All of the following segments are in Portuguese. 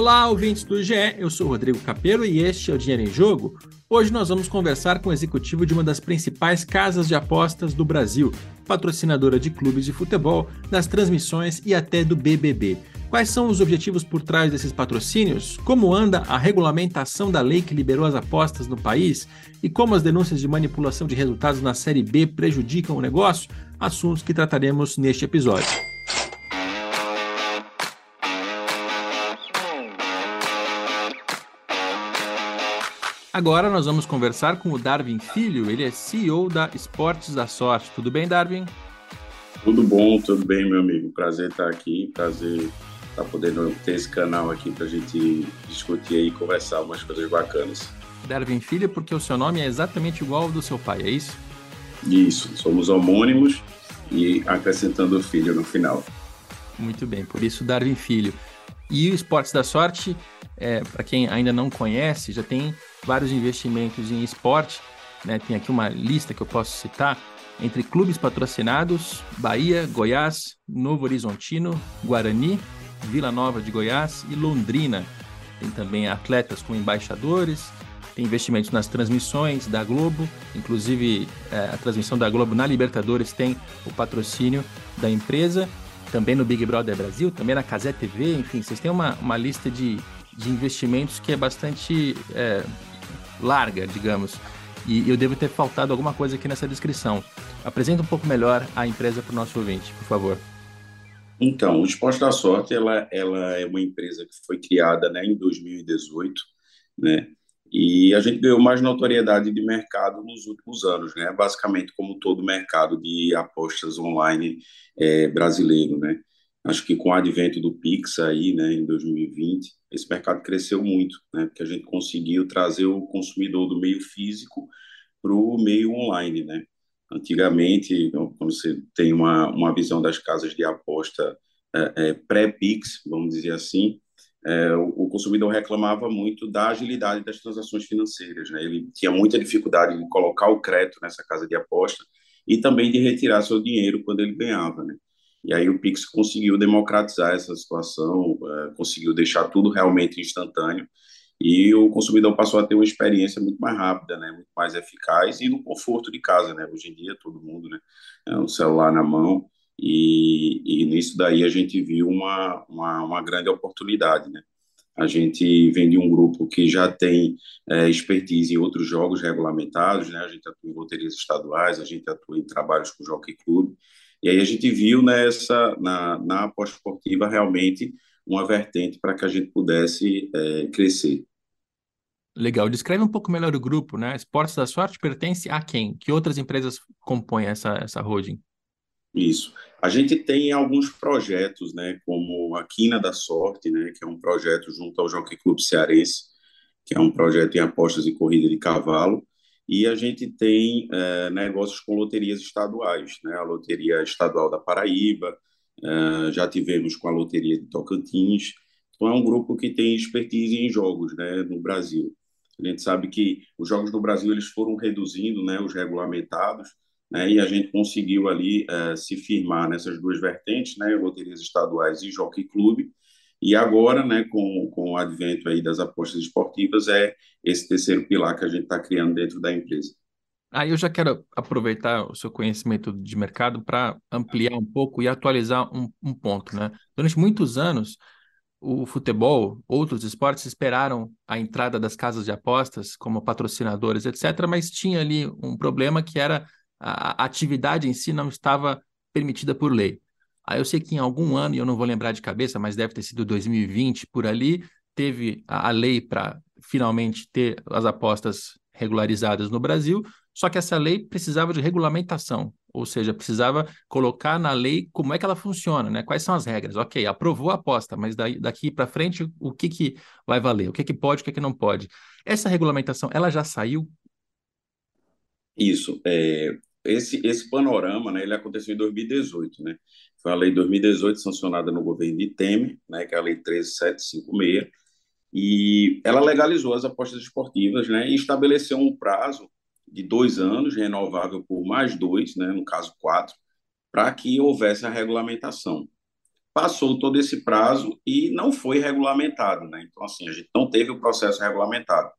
Olá, ouvintes do GE, eu sou Rodrigo Capello e este é o Dinheiro em Jogo. Hoje nós vamos conversar com o executivo de uma das principais casas de apostas do Brasil, patrocinadora de clubes de futebol, das transmissões e até do BBB. Quais são os objetivos por trás desses patrocínios? Como anda a regulamentação da lei que liberou as apostas no país? E como as denúncias de manipulação de resultados na Série B prejudicam o negócio? Assuntos que trataremos neste episódio. Agora nós vamos conversar com o Darwin Filho, ele é CEO da Esportes da Sorte. Tudo bem, Darwin? Tudo bom, tudo bem, meu amigo. Prazer estar aqui, prazer estar podendo ter esse canal aqui para a gente discutir e conversar umas coisas bacanas. Darwin Filho, porque o seu nome é exatamente igual ao do seu pai, é isso? Isso, somos homônimos e acrescentando o filho no final. Muito bem, por isso Darwin Filho. E o Esportes da Sorte, é, para quem ainda não conhece, já tem vários investimentos em esporte. Né? Tem aqui uma lista que eu posso citar entre clubes patrocinados: Bahia, Goiás, Novo Horizontino, Guarani, Vila Nova de Goiás e Londrina. Tem também atletas com embaixadores, tem investimentos nas transmissões da Globo, inclusive é, a transmissão da Globo na Libertadores tem o patrocínio da empresa também no Big Brother Brasil, também na Casé TV, enfim, vocês têm uma, uma lista de, de investimentos que é bastante é, larga, digamos. E eu devo ter faltado alguma coisa aqui nessa descrição. Apresenta um pouco melhor a empresa para o nosso ouvinte, por favor. Então, o Esporte da Sorte ela, ela é uma empresa que foi criada né, em 2018, né? E a gente ganhou mais notoriedade de mercado nos últimos anos, né? Basicamente, como todo mercado de apostas online é, brasileiro, né? Acho que com o advento do Pix aí, né, em 2020, esse mercado cresceu muito, né? Porque a gente conseguiu trazer o consumidor do meio físico para o meio online, né? Antigamente, então, quando você tem uma, uma visão das casas de aposta é, é, pré-Pix, vamos dizer assim, é, o, o, consumidor reclamava muito da agilidade das transações financeiras. Né? Ele tinha muita dificuldade de colocar o crédito nessa casa de aposta e também de retirar seu dinheiro quando ele ganhava. Né? E aí o Pix conseguiu democratizar essa situação, é, conseguiu deixar tudo realmente instantâneo e o consumidor passou a ter uma experiência muito mais rápida, né, muito mais eficaz e no conforto de casa, né. Hoje em dia todo mundo, né, é um celular na mão e, e nisso daí a gente viu uma, uma, uma, grande oportunidade, né? A gente vem de um grupo que já tem é, expertise em outros jogos regulamentados, né? A gente atua em loterias estaduais, a gente atua em trabalhos com o Jockey Club, e aí a gente viu nessa, na, na aposta esportiva realmente uma vertente para que a gente pudesse é, crescer. Legal. Descreve um pouco melhor o grupo, né? Esportes da Sorte pertence a quem? Que outras empresas compõem essa, essa holding? Isso. A gente tem alguns projetos, né, como a Quina da Sorte, né, que é um projeto junto ao Jockey Clube Cearense, que é um projeto em apostas e corrida de cavalo, e a gente tem é, negócios com loterias estaduais, né, a Loteria Estadual da Paraíba, é, já tivemos com a Loteria de Tocantins, então é um grupo que tem expertise em jogos, né, no Brasil. A gente sabe que os jogos no Brasil eles foram reduzindo, né, os regulamentados, né, e a gente conseguiu ali uh, se firmar nessas duas vertentes, né, loterias estaduais e jockey clube, e agora, né, com, com o advento aí das apostas esportivas, é esse terceiro pilar que a gente está criando dentro da empresa. Aí ah, eu já quero aproveitar o seu conhecimento de mercado para ampliar um pouco e atualizar um, um ponto, né? Durante muitos anos, o futebol, outros esportes esperaram a entrada das casas de apostas como patrocinadores, etc., mas tinha ali um problema que era a, atividade em si não estava permitida por lei. Aí eu sei que em algum ano, e eu não vou lembrar de cabeça, mas deve ter sido 2020 por ali, teve a, a lei para finalmente ter as apostas regularizadas no Brasil, só que essa lei precisava de regulamentação, ou seja, precisava colocar na lei como é que ela funciona, né? Quais são as regras? Ok, aprovou a aposta, mas daí, daqui para frente o que, que vai valer? O que, que pode, o que, que não pode? Essa regulamentação, ela já saiu? Isso. É, esse, esse panorama, né, ele aconteceu em 2018, né? Foi a lei 2018 sancionada no governo de Temer, né, que é a lei 13756, e ela legalizou as apostas esportivas, né, e estabeleceu um prazo de dois anos, renovável por mais dois, né, no caso quatro, para que houvesse a regulamentação. passou todo esse prazo e não foi regulamentado, né? Então, assim, a gente não teve o processo regulamentado.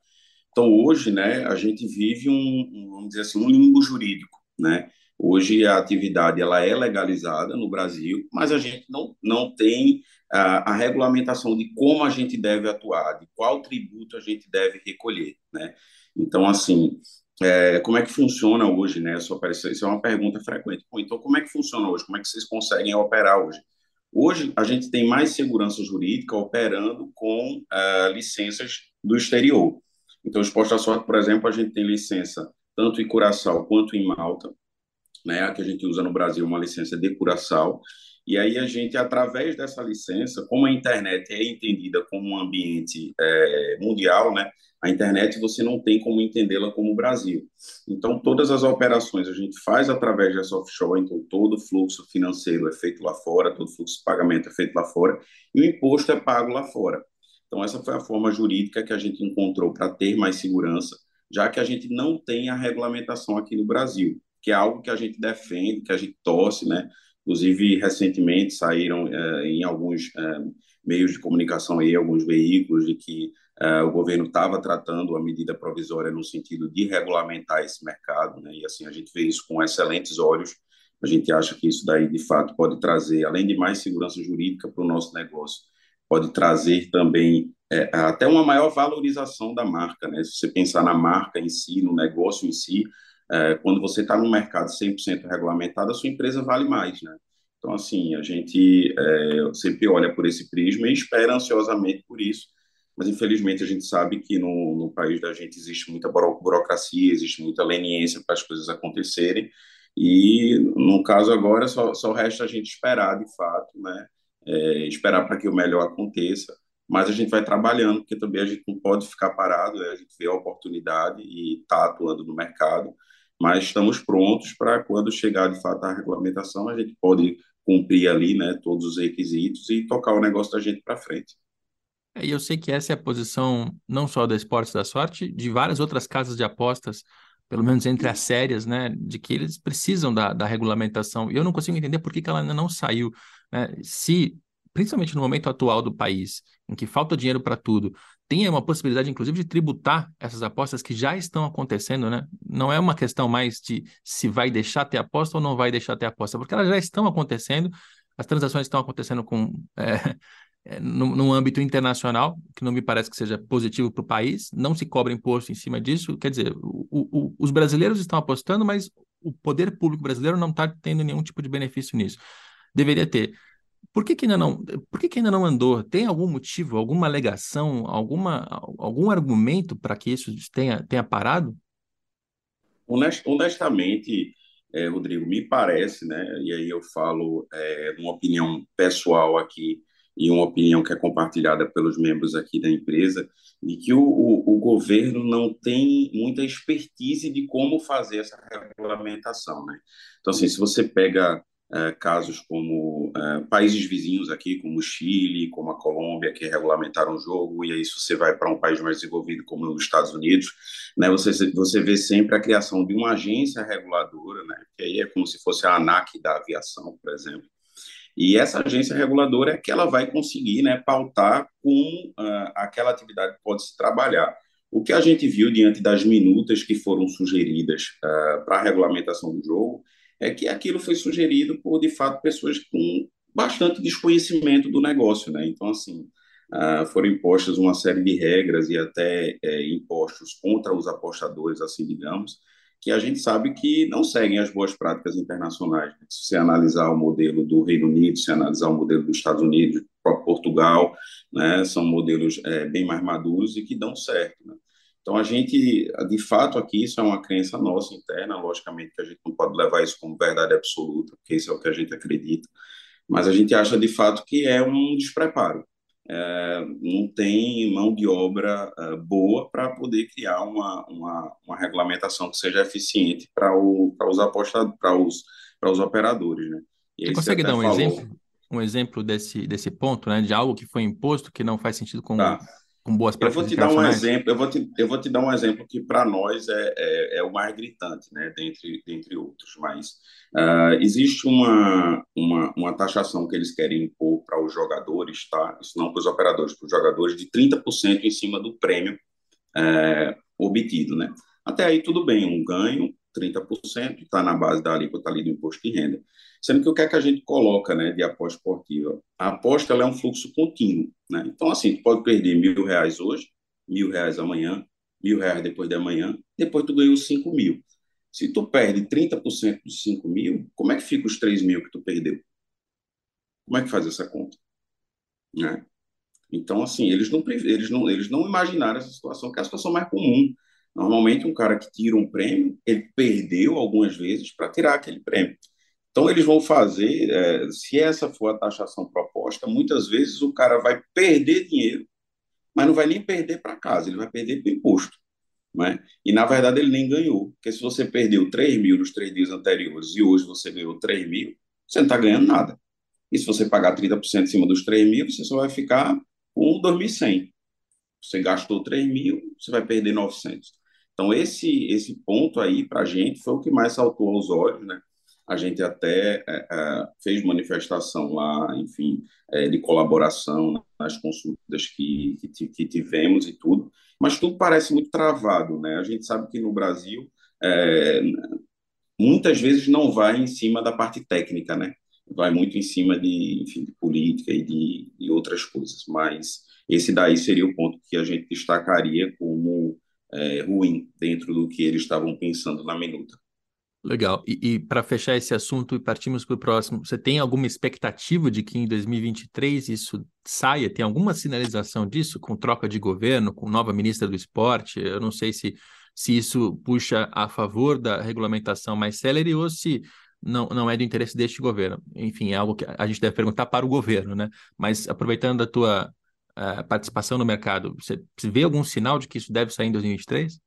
Então, hoje, né, a gente vive um, vamos dizer assim, um limbo jurídico, né? Hoje a atividade ela é legalizada no Brasil, mas a gente não, não tem a, a, regulamentação de como a gente deve atuar, de qual tributo a gente deve recolher, né? Então, assim, é, como é que funciona hoje, né? Só parece, isso é uma pergunta frequente. Bom, então, como é que funciona hoje? Como é que vocês conseguem operar hoje? Hoje, a gente tem mais segurança jurídica operando com uh, licenças do exterior. Então, os postos da sorte, por exemplo, a gente tem licença tanto em Curaçao quanto em Malta, né? A que a gente usa no Brasil uma licença de Curaçao. E aí a gente, através dessa licença, como a internet é entendida como um ambiente é, mundial, né? A internet você não tem como entendê-la como o Brasil. Então, todas as operações a gente faz através dessa offshore, então todo o fluxo financeiro é feito lá fora, todo o fluxo de pagamento é feito lá fora, e o imposto é pago lá fora. Então, essa foi a forma jurídica que a gente encontrou para ter mais segurança, já que a gente não tem a regulamentação aqui no Brasil, que é algo que a gente defende, que a gente torce, né? Inclusive, recentemente saíram é, em alguns é, meios de comunicação aí, alguns veículos, de que é, o governo estava tratando a medida provisória no sentido de regulamentar esse mercado, né? E assim, a gente vê isso com excelentes olhos. A gente acha que isso daí, de fato, pode trazer, além de mais segurança jurídica para o nosso negócio, pode trazer também é, até uma maior valorização da marca, né? Se você pensar na marca em si, no negócio em si, é, quando você está num mercado 100% regulamentado, a sua empresa vale mais, né? Então, assim, a gente é, sempre olha por esse prisma e espera ansiosamente por isso, mas infelizmente a gente sabe que no, no país da gente existe muita burocracia, existe muita leniência para as coisas acontecerem, e no caso agora só, só resta a gente esperar de fato, né? É, esperar para que o melhor aconteça, mas a gente vai trabalhando, porque também a gente não pode ficar parado, né? a gente vê a oportunidade e está atuando no mercado, mas estamos prontos para quando chegar de fato a regulamentação, a gente pode cumprir ali, né, todos os requisitos e tocar o negócio da gente para frente. É, e eu sei que essa é a posição não só da Esportes da Sorte, de várias outras casas de apostas, pelo menos entre as sérias, né, de que eles precisam da, da regulamentação. E eu não consigo entender por que, que ela ainda não saiu. Né? Se, principalmente no momento atual do país, em que falta dinheiro para tudo, tem uma possibilidade, inclusive, de tributar essas apostas que já estão acontecendo, né? Não é uma questão mais de se vai deixar ter aposta ou não vai deixar ter aposta, porque elas já estão acontecendo, as transações estão acontecendo com, é, é, no, âmbito internacional, que não me parece que seja positivo para o país, não se cobra imposto em cima disso, quer dizer, o, o, os brasileiros estão apostando, mas o poder público brasileiro não está tendo nenhum tipo de benefício nisso. Deveria ter. Por que, que, ainda não, por que, que ainda não andou? Tem algum motivo, alguma alegação, alguma, algum argumento para que isso tenha, tenha parado? Honestamente, é, Rodrigo, me parece, né, e aí eu falo é, uma opinião pessoal aqui e uma opinião que é compartilhada pelos membros aqui da empresa, de que o, o, o governo não tem muita expertise de como fazer essa regulamentação, né? Então, assim, se você pega é, casos como é, países vizinhos aqui, como o Chile, como a Colômbia, que regulamentaram o jogo, e aí se você vai para um país mais desenvolvido como os Estados Unidos, né, você, você vê sempre a criação de uma agência reguladora, né, que aí é como se fosse a ANAC da aviação, por exemplo, e essa agência reguladora é que ela vai conseguir né, pautar com uh, aquela atividade pode se trabalhar. O que a gente viu diante das minutas que foram sugeridas uh, para a regulamentação do jogo é que aquilo foi sugerido por, de fato, pessoas com bastante desconhecimento do negócio, né? Então, assim, uh, foram impostas uma série de regras e até é, impostos contra os apostadores, assim, digamos, que a gente sabe que não seguem as boas práticas internacionais. Né? Se você analisar o modelo do Reino Unido, se analisar o modelo dos Estados Unidos, Portugal, né, são modelos é, bem mais maduros e que dão certo. Né? Então, a gente, de fato, aqui, isso é uma crença nossa interna, logicamente que a gente não pode levar isso como verdade absoluta, porque isso é o que a gente acredita, mas a gente acha, de fato, que é um despreparo. É, não tem mão de obra é, boa para poder criar uma, uma, uma, regulamentação que seja eficiente para os apostados, para os, os operadores, né? Você consegue dar um falou... exemplo, um exemplo desse, desse ponto, né, de algo que foi imposto que não faz sentido com, tá com boas Eu vou te dar um exemplo, eu vou te, eu vou te dar um exemplo que para nós é, é, é o mais gritante, né, dentre, dentre outros, mas ah, existe uma, uma, uma taxação que eles querem impor para os jogadores, tá? Isso não para os operadores, para os jogadores, de 30% em cima do prêmio é, obtido, né? Até aí tudo bem, um ganho, 30%, está na base da alíquota ali do imposto de renda. Sendo que o que é que a gente coloca, né, de aposta esportiva? A aposta ela é um fluxo contínuo, né? Então, assim, tu pode perder mil reais hoje, mil reais amanhã, mil reais depois de amanhã, depois tu ganhou cinco mil. Se tu perde 30% dos cinco mil, como é que fica os três mil que tu perdeu? Como é que faz essa conta? Né? Então, assim, eles não, eles não, eles não imaginaram essa situação, que é a situação mais comum. Normalmente, um cara que tira um prêmio, ele perdeu algumas vezes para tirar aquele prêmio. Então, eles vão fazer, é, se essa for a taxação proposta, muitas vezes o cara vai perder dinheiro, mas não vai nem perder para casa, ele vai perder para imposto. Né? E, na verdade, ele nem ganhou, porque se você perdeu 3 mil nos três dias anteriores e hoje você ganhou 3 mil, você não está ganhando nada. E se você pagar 30% em cima dos 3 mil, você só vai ficar com 2.100. Você gastou 3 mil, você vai perder 900. Então, esse, esse ponto aí, para a gente, foi o que mais saltou aos olhos, né? A gente até é, é, fez manifestação lá, enfim, é, de colaboração nas consultas que, que, que, tivemos e tudo, mas tudo parece muito travado, né? A gente sabe que no Brasil, é, muitas vezes não vai em cima da parte técnica, né? Vai muito em cima de, enfim, de política e de, de outras coisas, mas esse daí seria o ponto que a gente destacaria como é, ruim dentro do que eles estavam pensando na minuta. Legal. E, e para fechar esse assunto e partimos para o próximo, você tem alguma expectativa de que em 2023 isso saia? Tem alguma sinalização disso com troca de governo, com nova ministra do esporte? Eu não sei se, se isso puxa a favor da regulamentação mais célere ou se não, não é do interesse deste governo. Enfim, é algo que a gente deve perguntar para o governo, né? Mas aproveitando a tua uh, participação no mercado, você vê algum sinal de que isso deve sair em 2023?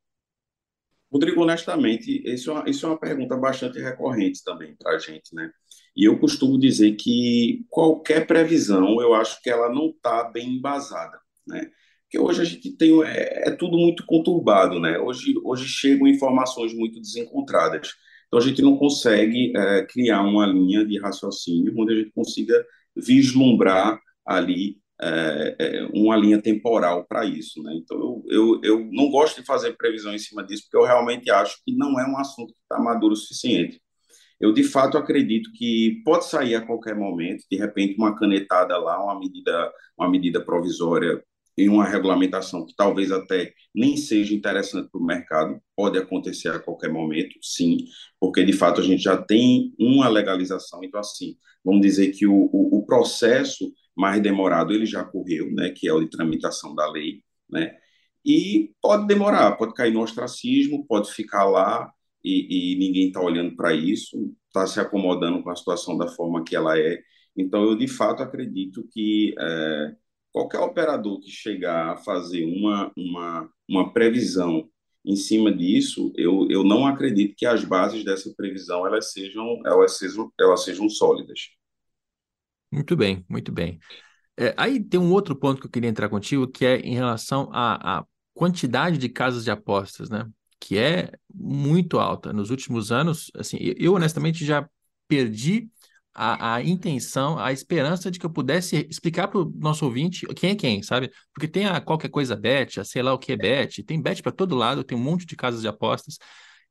Rodrigo, honestamente, isso é uma, isso é uma pergunta bastante recorrente também para a gente, né? E eu costumo dizer que qualquer previsão, eu acho que ela não está bem embasada, né? Porque hoje a gente tem é, é, tudo muito conturbado, né? Hoje, hoje chegam informações muito desencontradas. Então a gente não consegue é, criar uma linha de raciocínio onde a gente consiga vislumbrar ali é, é, uma linha temporal para isso. Né? Então, eu, eu, eu não gosto de fazer previsão em cima disso, porque eu realmente acho que não é um assunto que está maduro o suficiente. Eu, de fato, acredito que pode sair a qualquer momento, de repente, uma canetada lá, uma medida, uma medida provisória em uma regulamentação que talvez até nem seja interessante para o mercado, pode acontecer a qualquer momento, sim, porque de fato a gente já tem uma legalização, então assim, vamos dizer que o, o, o processo mais demorado ele já correu, né, que é o de tramitação da lei, né, e pode demorar, pode cair no ostracismo, pode ficar lá e, e ninguém está olhando para isso, está se acomodando com a situação da forma que ela é. Então, eu de fato acredito que é, qualquer operador que chegar a fazer uma, uma, uma previsão em cima disso, eu, eu não acredito que as bases dessa previsão elas sejam, elas sejam, elas sejam sólidas. Muito bem, muito bem. É, aí tem um outro ponto que eu queria entrar contigo, que é em relação à, à quantidade de casas de apostas, né? Que é muito alta. Nos últimos anos, assim, eu honestamente já perdi a, a intenção, a esperança de que eu pudesse explicar para o nosso ouvinte quem é quem, sabe? Porque tem a qualquer coisa bet, a sei lá o que é bet, tem bet para todo lado, tem um monte de casas de apostas,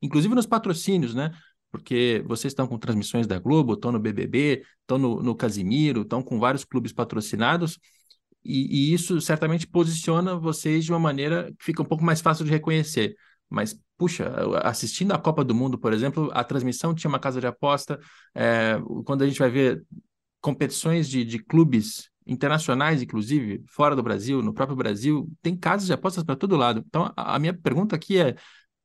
inclusive nos patrocínios, né? Porque vocês estão com transmissões da Globo, estão no BBB, estão no, no Casimiro, estão com vários clubes patrocinados, e, e, isso certamente posiciona vocês de uma maneira que fica um pouco mais fácil de reconhecer. Mas, puxa, assistindo a Copa do Mundo, por exemplo, a transmissão tinha uma casa de aposta, é, quando a gente vai ver competições de, de clubes internacionais, inclusive, fora do Brasil, no próprio Brasil, tem casas de apostas para todo lado. Então, a, a minha pergunta aqui é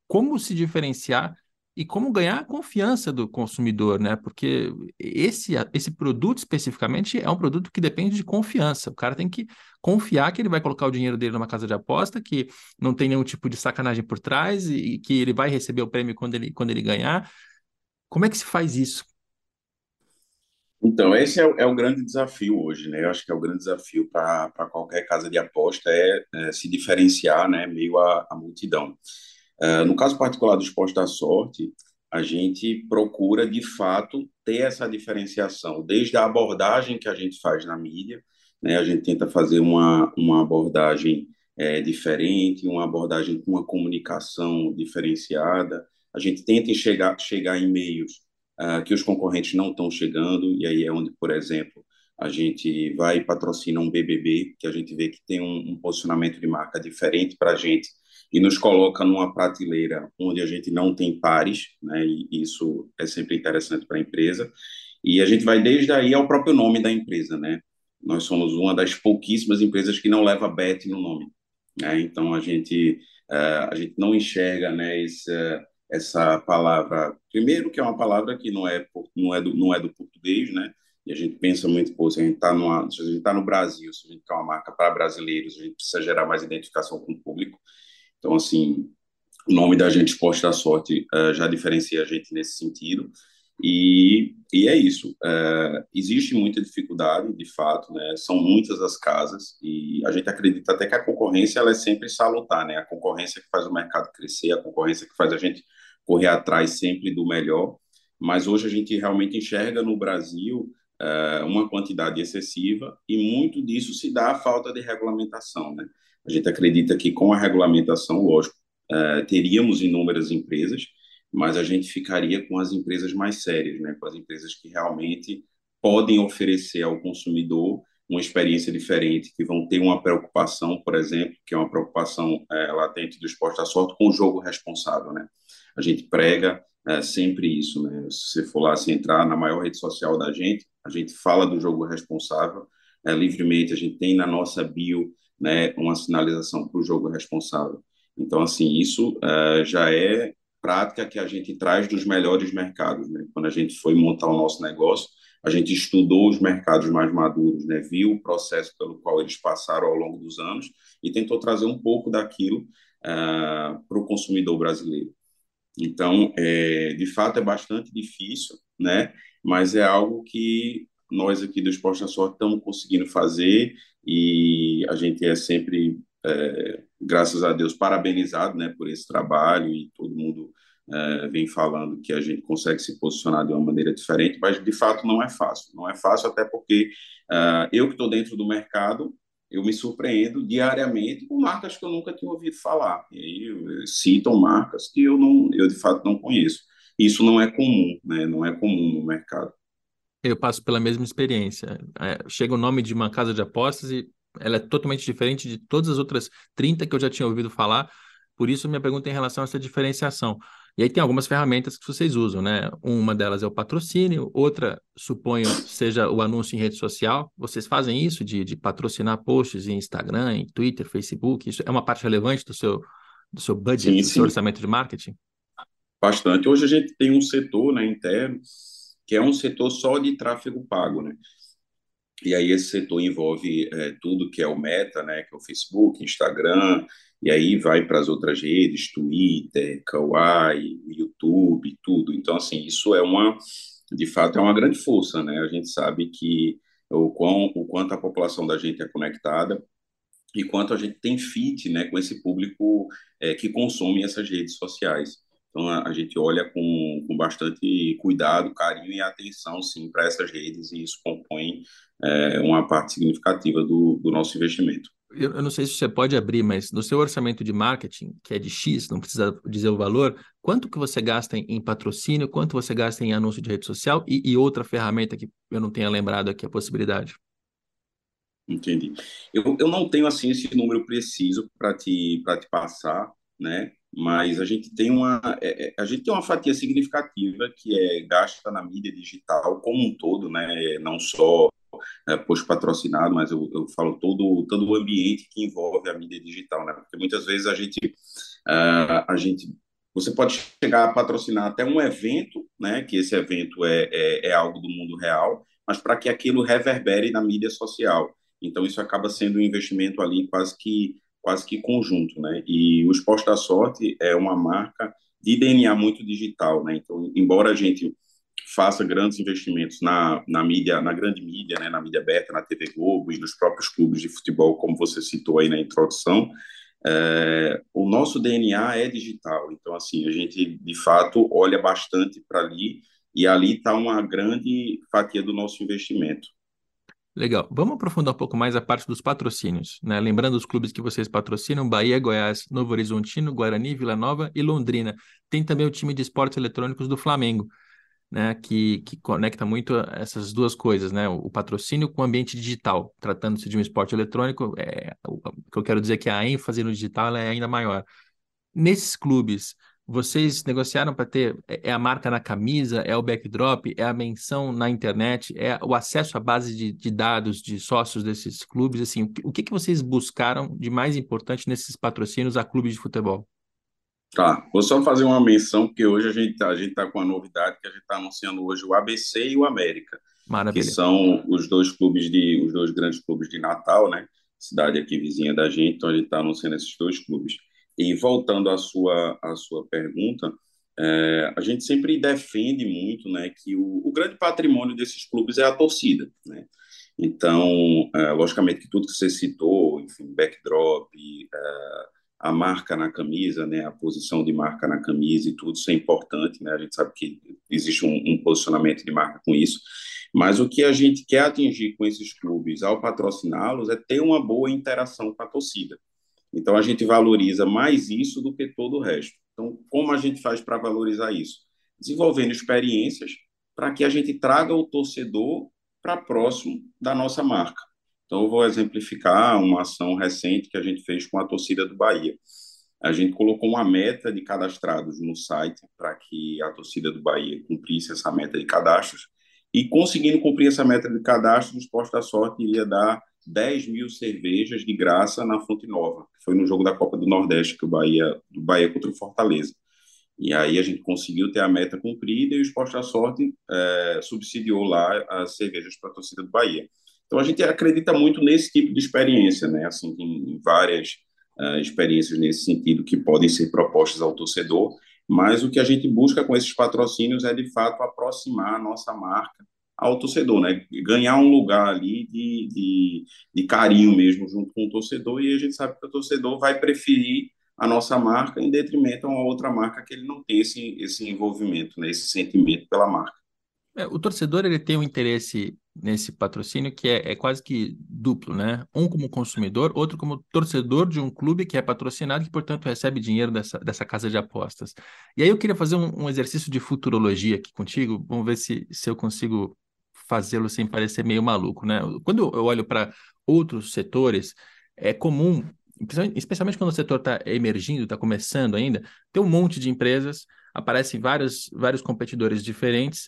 como se diferenciar e como ganhar a confiança do consumidor, né? Porque esse, esse produto especificamente é um produto que depende de confiança. O cara tem que confiar que ele vai colocar o dinheiro dele numa casa de aposta, que não tem nenhum tipo de sacanagem por trás e que ele vai receber o prêmio quando ele, quando ele ganhar. Como é que se faz isso? Então, esse é, o é grande desafio hoje, né? Eu acho que é o grande desafio para qualquer casa de aposta é, é, se diferenciar, né, meio à, à multidão. Uh, no caso particular do esporte da sorte, a gente procura, de fato, ter essa diferenciação, desde a abordagem que a gente faz na mídia, né? A gente tenta fazer uma, uma abordagem é, diferente, uma abordagem com uma comunicação diferenciada. A gente tenta chegar, chegar em meios uh, que os concorrentes não estão chegando, e aí é onde, por exemplo, a gente vai e patrocina um BBB, que a gente vê que tem um, um posicionamento de marca diferente para a gente, e nos coloca numa prateleira onde a gente não tem pares, né, e isso é sempre interessante para a empresa. E a gente vai desde aí ao próprio nome da empresa, né? Nós somos uma das pouquíssimas empresas que não leva bet no nome. Né? Então a gente uh, a gente não enxerga, né, esse, essa palavra. Primeiro que é uma palavra que não é não é do, não é do português, né? E a gente pensa muito, pô, se a gente está tá no Brasil, se a gente quer uma marca para brasileiros, a gente precisa gerar mais identificação com o público. Então, assim, o nome da gente, Esporte da Sorte, uh, já diferencia a gente nesse sentido. E, e é isso. Uh, existe muita dificuldade, de fato, né? São muitas as casas e a gente acredita até que a concorrência ela é sempre salutar, né? A concorrência que faz o mercado crescer, a concorrência que faz a gente correr atrás sempre do melhor. Mas hoje a gente realmente enxerga no Brasil uh, uma quantidade excessiva e muito disso se dá à falta de regulamentação, né? A gente acredita que com a regulamentação, lógico, uh, teríamos inúmeras empresas, mas a gente ficaria com as empresas mais sérias, né? com as empresas que realmente podem oferecer ao consumidor uma experiência diferente, que vão ter uma preocupação, por exemplo, que é uma preocupação é, latente do esporte à sorte, com o jogo responsável. Né? A gente prega é, sempre isso. Né? Se você for lá, se entrar na maior rede social da gente, a gente fala do jogo responsável livremente, a gente tem na nossa bio né, uma sinalização para o jogo responsável. Então, assim, isso uh, já é prática que a gente traz dos melhores mercados. Né? Quando a gente foi montar o nosso negócio, a gente estudou os mercados mais maduros, né? viu o processo pelo qual eles passaram ao longo dos anos e tentou trazer um pouco daquilo uh, para o consumidor brasileiro. Então, é, de fato, é bastante difícil, né? mas é algo que nós aqui do Esporte na Sorte estamos conseguindo fazer e a gente é sempre, é, graças a Deus, parabenizado né, por esse trabalho e todo mundo é, vem falando que a gente consegue se posicionar de uma maneira diferente, mas de fato não é fácil. Não é fácil até porque uh, eu que estou dentro do mercado, eu me surpreendo diariamente com marcas que eu nunca tinha ouvido falar. E aí citam marcas que eu não, eu de fato não conheço. Isso não é comum, né? Não é comum no mercado. Eu passo pela mesma experiência. É, chega o nome de uma casa de apostas e ela é totalmente diferente de todas as outras 30 que eu já tinha ouvido falar. Por isso, minha pergunta é em relação a essa diferenciação. E aí tem algumas ferramentas que vocês usam, né? Uma delas é o patrocínio, outra, suponho, seja o anúncio em rede social. Vocês fazem isso de, de patrocinar posts em Instagram, em Twitter, Facebook? Isso é uma parte relevante do seu, do seu budget, sim, do seu orçamento de marketing? Bastante. Hoje a gente tem um setor né, interno que é um setor só de tráfego pago, né? E aí esse setor envolve é, tudo que é o Meta, né, que é o Facebook, Instagram, e aí vai para as outras redes, Twitter, Kawaii, YouTube, tudo. Então, assim, isso é uma, de fato, é uma grande força, né? A gente sabe que o, quão, o quanto a população da gente é conectada e quanto a gente tem fit, né, com esse público é, que consome essas redes sociais. Então, a, a gente olha com, com bastante cuidado, carinho e atenção, sim, para essas redes, e isso compõe é, uma parte significativa do, do nosso investimento. Eu, eu, não sei se você pode abrir, mas no seu orçamento de marketing, que é de X, não precisa dizer o valor, quanto que você gasta em, em patrocínio, quanto você gasta em anúncio de rede social e, e, outra ferramenta que eu não tenha lembrado aqui a possibilidade? Entendi. Eu, eu não tenho, assim, esse número preciso para te, te passar, né? Mas a gente tem uma é, é, a gente tem uma fatia significativa que é gasta na mídia digital como um todo, né? Não só é, post patrocinado, mas eu, eu falo todo todo o ambiente que envolve a mídia digital, né? Porque muitas vezes a gente uh, a gente você pode chegar a patrocinar até um evento, né? Que esse evento é, é, é algo do mundo real, mas para que aquilo reverbere na mídia social. Então isso acaba sendo um investimento ali quase que quase que conjunto, né? E o Esporte da Sorte é uma marca de DNA muito digital, né? Então, embora a gente faça grandes investimentos na, na mídia, na grande mídia, né, na mídia aberta, na TV Globo e nos próprios clubes de futebol, como você citou aí na introdução, é, o nosso DNA é digital. Então, assim, a gente, de fato, olha bastante para ali e ali está uma grande fatia do nosso investimento. Legal. Vamos aprofundar um pouco mais a parte dos patrocínios, né? Lembrando os clubes que vocês patrocinam: Bahia, Goiás, Novo Horizontino, Guarani, Vila Nova e Londrina. Tem também o time de esportes eletrônicos do Flamengo, né? Que, que conecta muito essas duas coisas, né? O patrocínio com o ambiente digital. Tratando-se de um esporte eletrônico, é, o que eu quero dizer é que a ênfase no digital é ainda maior. Nesses clubes, vocês negociaram para ter é, é a marca na camisa, é o backdrop, é a menção na internet, é o acesso à base de, de dados de sócios desses clubes. Assim, o que, o que, vocês buscaram de mais importante nesses patrocínios a clubes de futebol? Tá, vou só fazer uma menção, porque hoje a gente está tá com a novidade que a gente está anunciando hoje o ABC e o América, Maravilha. que são os dois clubes de os dois grandes clubes de Natal, né? Cidade aqui vizinha da gente, então a gente está anunciando esses dois clubes. E voltando à sua, à sua pergunta, é, a gente sempre defende muito né, que o, o, grande patrimônio desses clubes é a torcida. Né? Então, é, logicamente que tudo que você citou, enfim, backdrop, é, a marca na camisa, né, a posição de marca na camisa e tudo, isso é importante, né? A gente sabe que existe um, um, posicionamento de marca com isso, mas o que a gente quer atingir com esses clubes ao patrociná-los é ter uma boa interação com a torcida. Então, a gente valoriza mais isso do que todo o resto. Então, como a gente faz para valorizar isso? Desenvolvendo experiências para que a gente traga o torcedor para próximo da nossa marca. Então, eu vou exemplificar uma ação recente que a gente fez com a torcida do Bahia. A gente colocou uma meta de cadastrados no site para que a torcida do Bahia cumprisse essa meta de cadastros. E conseguindo cumprir essa meta de cadastros, o Esporte da Sorte iria dar 10 mil cervejas de graça na Fonte Nova, que foi no jogo da Copa do Nordeste, que o Bahia, do Bahia contra o Fortaleza. E aí a gente conseguiu ter a meta cumprida e o Esporte da Sorte é, subsidiou lá as cervejas para a torcida do Bahia. Então a gente acredita muito nesse tipo de experiência, né? Assim, tem várias uh, experiências nesse sentido que podem ser propostas ao torcedor, mas o que a gente busca com esses patrocínios é de fato aproximar a nossa marca ao torcedor, né? Ganhar um lugar ali de, de, de, carinho mesmo junto com o torcedor, e a gente sabe que o torcedor vai preferir a nossa marca em detrimento a uma outra marca que ele não tem esse, esse envolvimento, né? esse sentimento pela marca. É, o torcedor ele tem um interesse nesse patrocínio que é, é, quase que duplo, né? Um como consumidor, outro como torcedor de um clube que é patrocinado e portanto, recebe dinheiro dessa, dessa casa de apostas. E aí eu queria fazer um, um exercício de futurologia aqui contigo, vamos ver se, se eu consigo fazê-lo sem parecer meio maluco, né? Quando eu olho para outros setores, é comum, especialmente quando o setor está emergindo, está começando ainda, ter um monte de empresas, aparecem vários, vários competidores diferentes,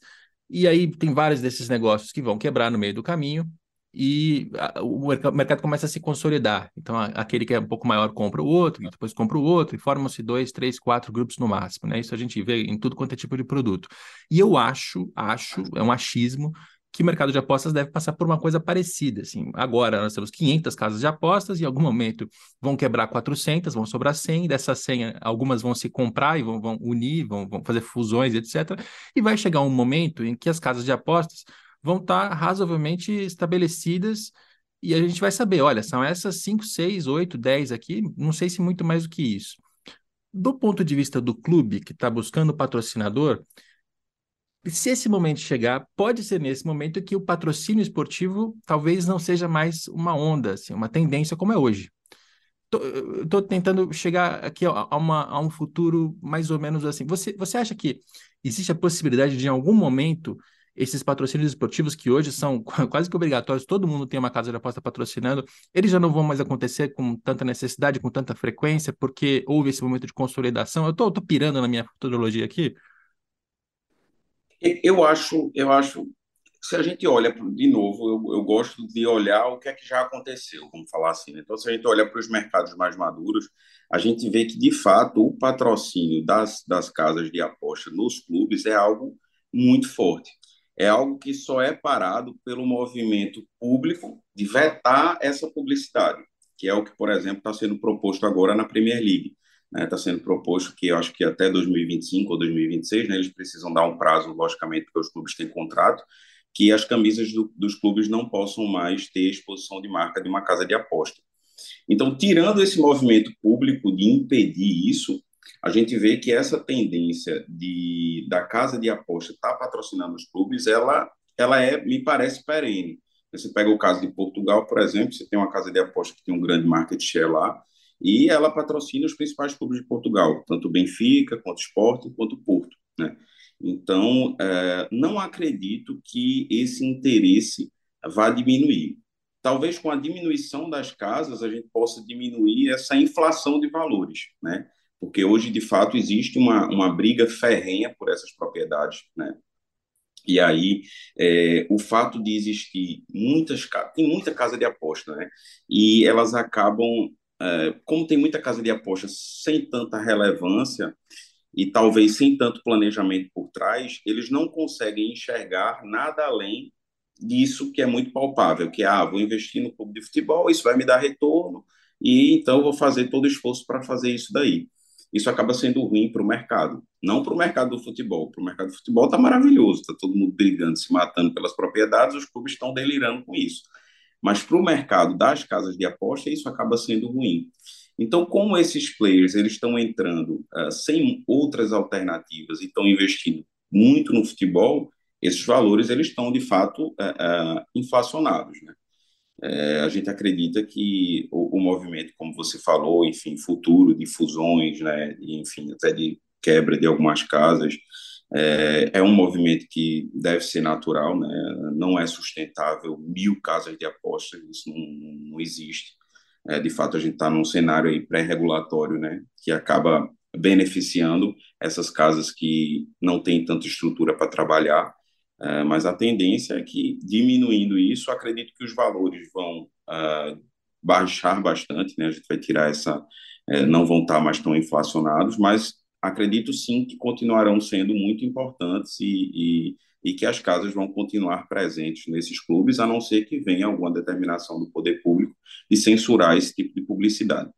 e aí tem vários desses negócios que vão quebrar no meio do caminho, e o mercado começa a se consolidar. Então, aquele que é um pouco maior compra o outro, depois compra o outro, e formam-se dois, três, quatro grupos no máximo. Né? Isso a gente vê em tudo quanto é tipo de produto. E eu acho, acho, é um achismo, que o mercado de apostas deve passar por uma coisa parecida. Assim, agora nós temos 500 casas de apostas e em algum momento vão quebrar 400, vão sobrar 100, dessas 100 algumas vão se comprar e vão, vão unir, vão, vão fazer fusões, etc. E vai chegar um momento em que as casas de apostas vão estar razoavelmente estabelecidas e a gente vai saber, olha, são essas 5, 6, 8, 10 aqui, não sei se muito mais do que isso. Do ponto de vista do clube que está buscando patrocinador, se esse momento chegar, pode ser nesse momento que o patrocínio esportivo talvez não seja mais uma onda, assim, uma tendência como é hoje. Estou tentando chegar aqui a, uma, a, um futuro mais ou menos assim. Você, você acha que existe a possibilidade de, em algum momento, esses patrocínios esportivos que hoje são quase que obrigatórios, todo mundo tem uma casa de aposta patrocinando, eles já não vão mais acontecer com tanta necessidade, com tanta frequência, porque houve esse momento de consolidação? Eu estou pirando na minha futurologia aqui, eu acho, eu acho, se a gente olha de novo, eu, eu, gosto de olhar o que é que já aconteceu, vamos falar assim. Né? Então, se a gente olha para os mercados mais maduros, a gente vê que de fato o patrocínio das, das casas de aposta nos clubes é algo muito forte. É algo que só é parado pelo movimento público de vetar essa publicidade, que é o que, por exemplo, está sendo proposto agora na Premier League. Está né, tá sendo proposto que eu acho que até 2025 ou 2026, né, eles precisam dar um prazo, logicamente, porque os clubes têm contrato, que as camisas do, dos clubes não possam mais ter exposição de marca de uma casa de aposta. Então, tirando esse movimento público de impedir isso, a gente vê que essa tendência de da casa de aposta estar tá patrocinando os clubes, ela, ela é, me parece, perene. Você pega o caso de Portugal, por exemplo, você tem uma casa de aposta que tem um grande market share lá, e ela patrocina os principais clubes de Portugal, tanto o Benfica, quanto o Sport, quanto o Porto. Né? Então, é, não acredito que esse interesse vá diminuir. Talvez com a diminuição das casas a gente possa diminuir essa inflação de valores, né? Porque hoje, de fato, existe uma, uma briga ferrenha por essas propriedades, né? E aí, é, o fato de existir muitas tem muita casa de aposta, né? E elas acabam é, como tem muita casa de aposta sem tanta relevância e talvez sem tanto planejamento por trás, eles não conseguem enxergar nada além disso que é muito palpável, que é, ah, vou investir no clube de futebol, isso vai me dar retorno, e então vou fazer todo o esforço para fazer isso daí. Isso acaba sendo ruim para o mercado, não para o mercado do futebol. Para o mercado do futebol está maravilhoso, está todo mundo brigando, se matando pelas propriedades, os clubes estão delirando com isso. Mas para o mercado das casas de aposta, isso acaba sendo ruim. Então, como esses players eles estão entrando uh, sem outras alternativas e estão investindo muito no futebol, esses valores eles estão de fato uh, uh, inflacionados. Né? a gente acredita que o, o, movimento, como você falou, enfim, futuro de fusões, né, enfim, até de quebra de algumas casas, é, é, um movimento que deve ser natural, né? Não é sustentável mil casas de aposta, isso não, não existe. É, de fato, a gente está num cenário pré-regulatório, né? que acaba beneficiando essas casas que não têm tanta estrutura para trabalhar, é, mas a tendência é que, diminuindo isso, acredito que os valores vão uh, baixar bastante, né? a gente vai tirar essa, é, não vão estar tá mais tão inflacionados, mas acredito sim que continuarão sendo muito importantes e, e, e, que as casas vão continuar presentes nesses clubes, a não ser que venha alguma determinação do poder público de censurar esse tipo de publicidade.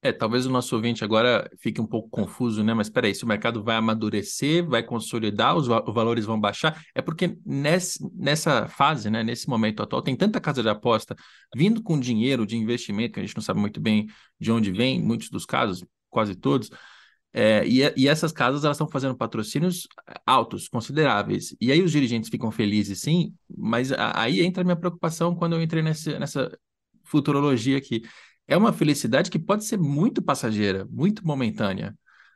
É, talvez o nosso ouvinte agora fique um pouco confuso, né? Mas espera aí, se o mercado vai amadurecer, vai consolidar, os, os valores vão baixar, é porque nesse, nessa fase, né, nesse momento atual, tem tanta casa de aposta vindo com dinheiro de investimento, que a gente não sabe muito bem de onde vem, muitos dos casos, quase todos, é, e, e, essas casas elas estão fazendo patrocínios altos, consideráveis. E aí os dirigentes ficam felizes, sim, mas aí entra a minha preocupação quando eu entrei nessa, nessa futurologia aqui. É uma felicidade que pode ser muito passageira, muito momentânea,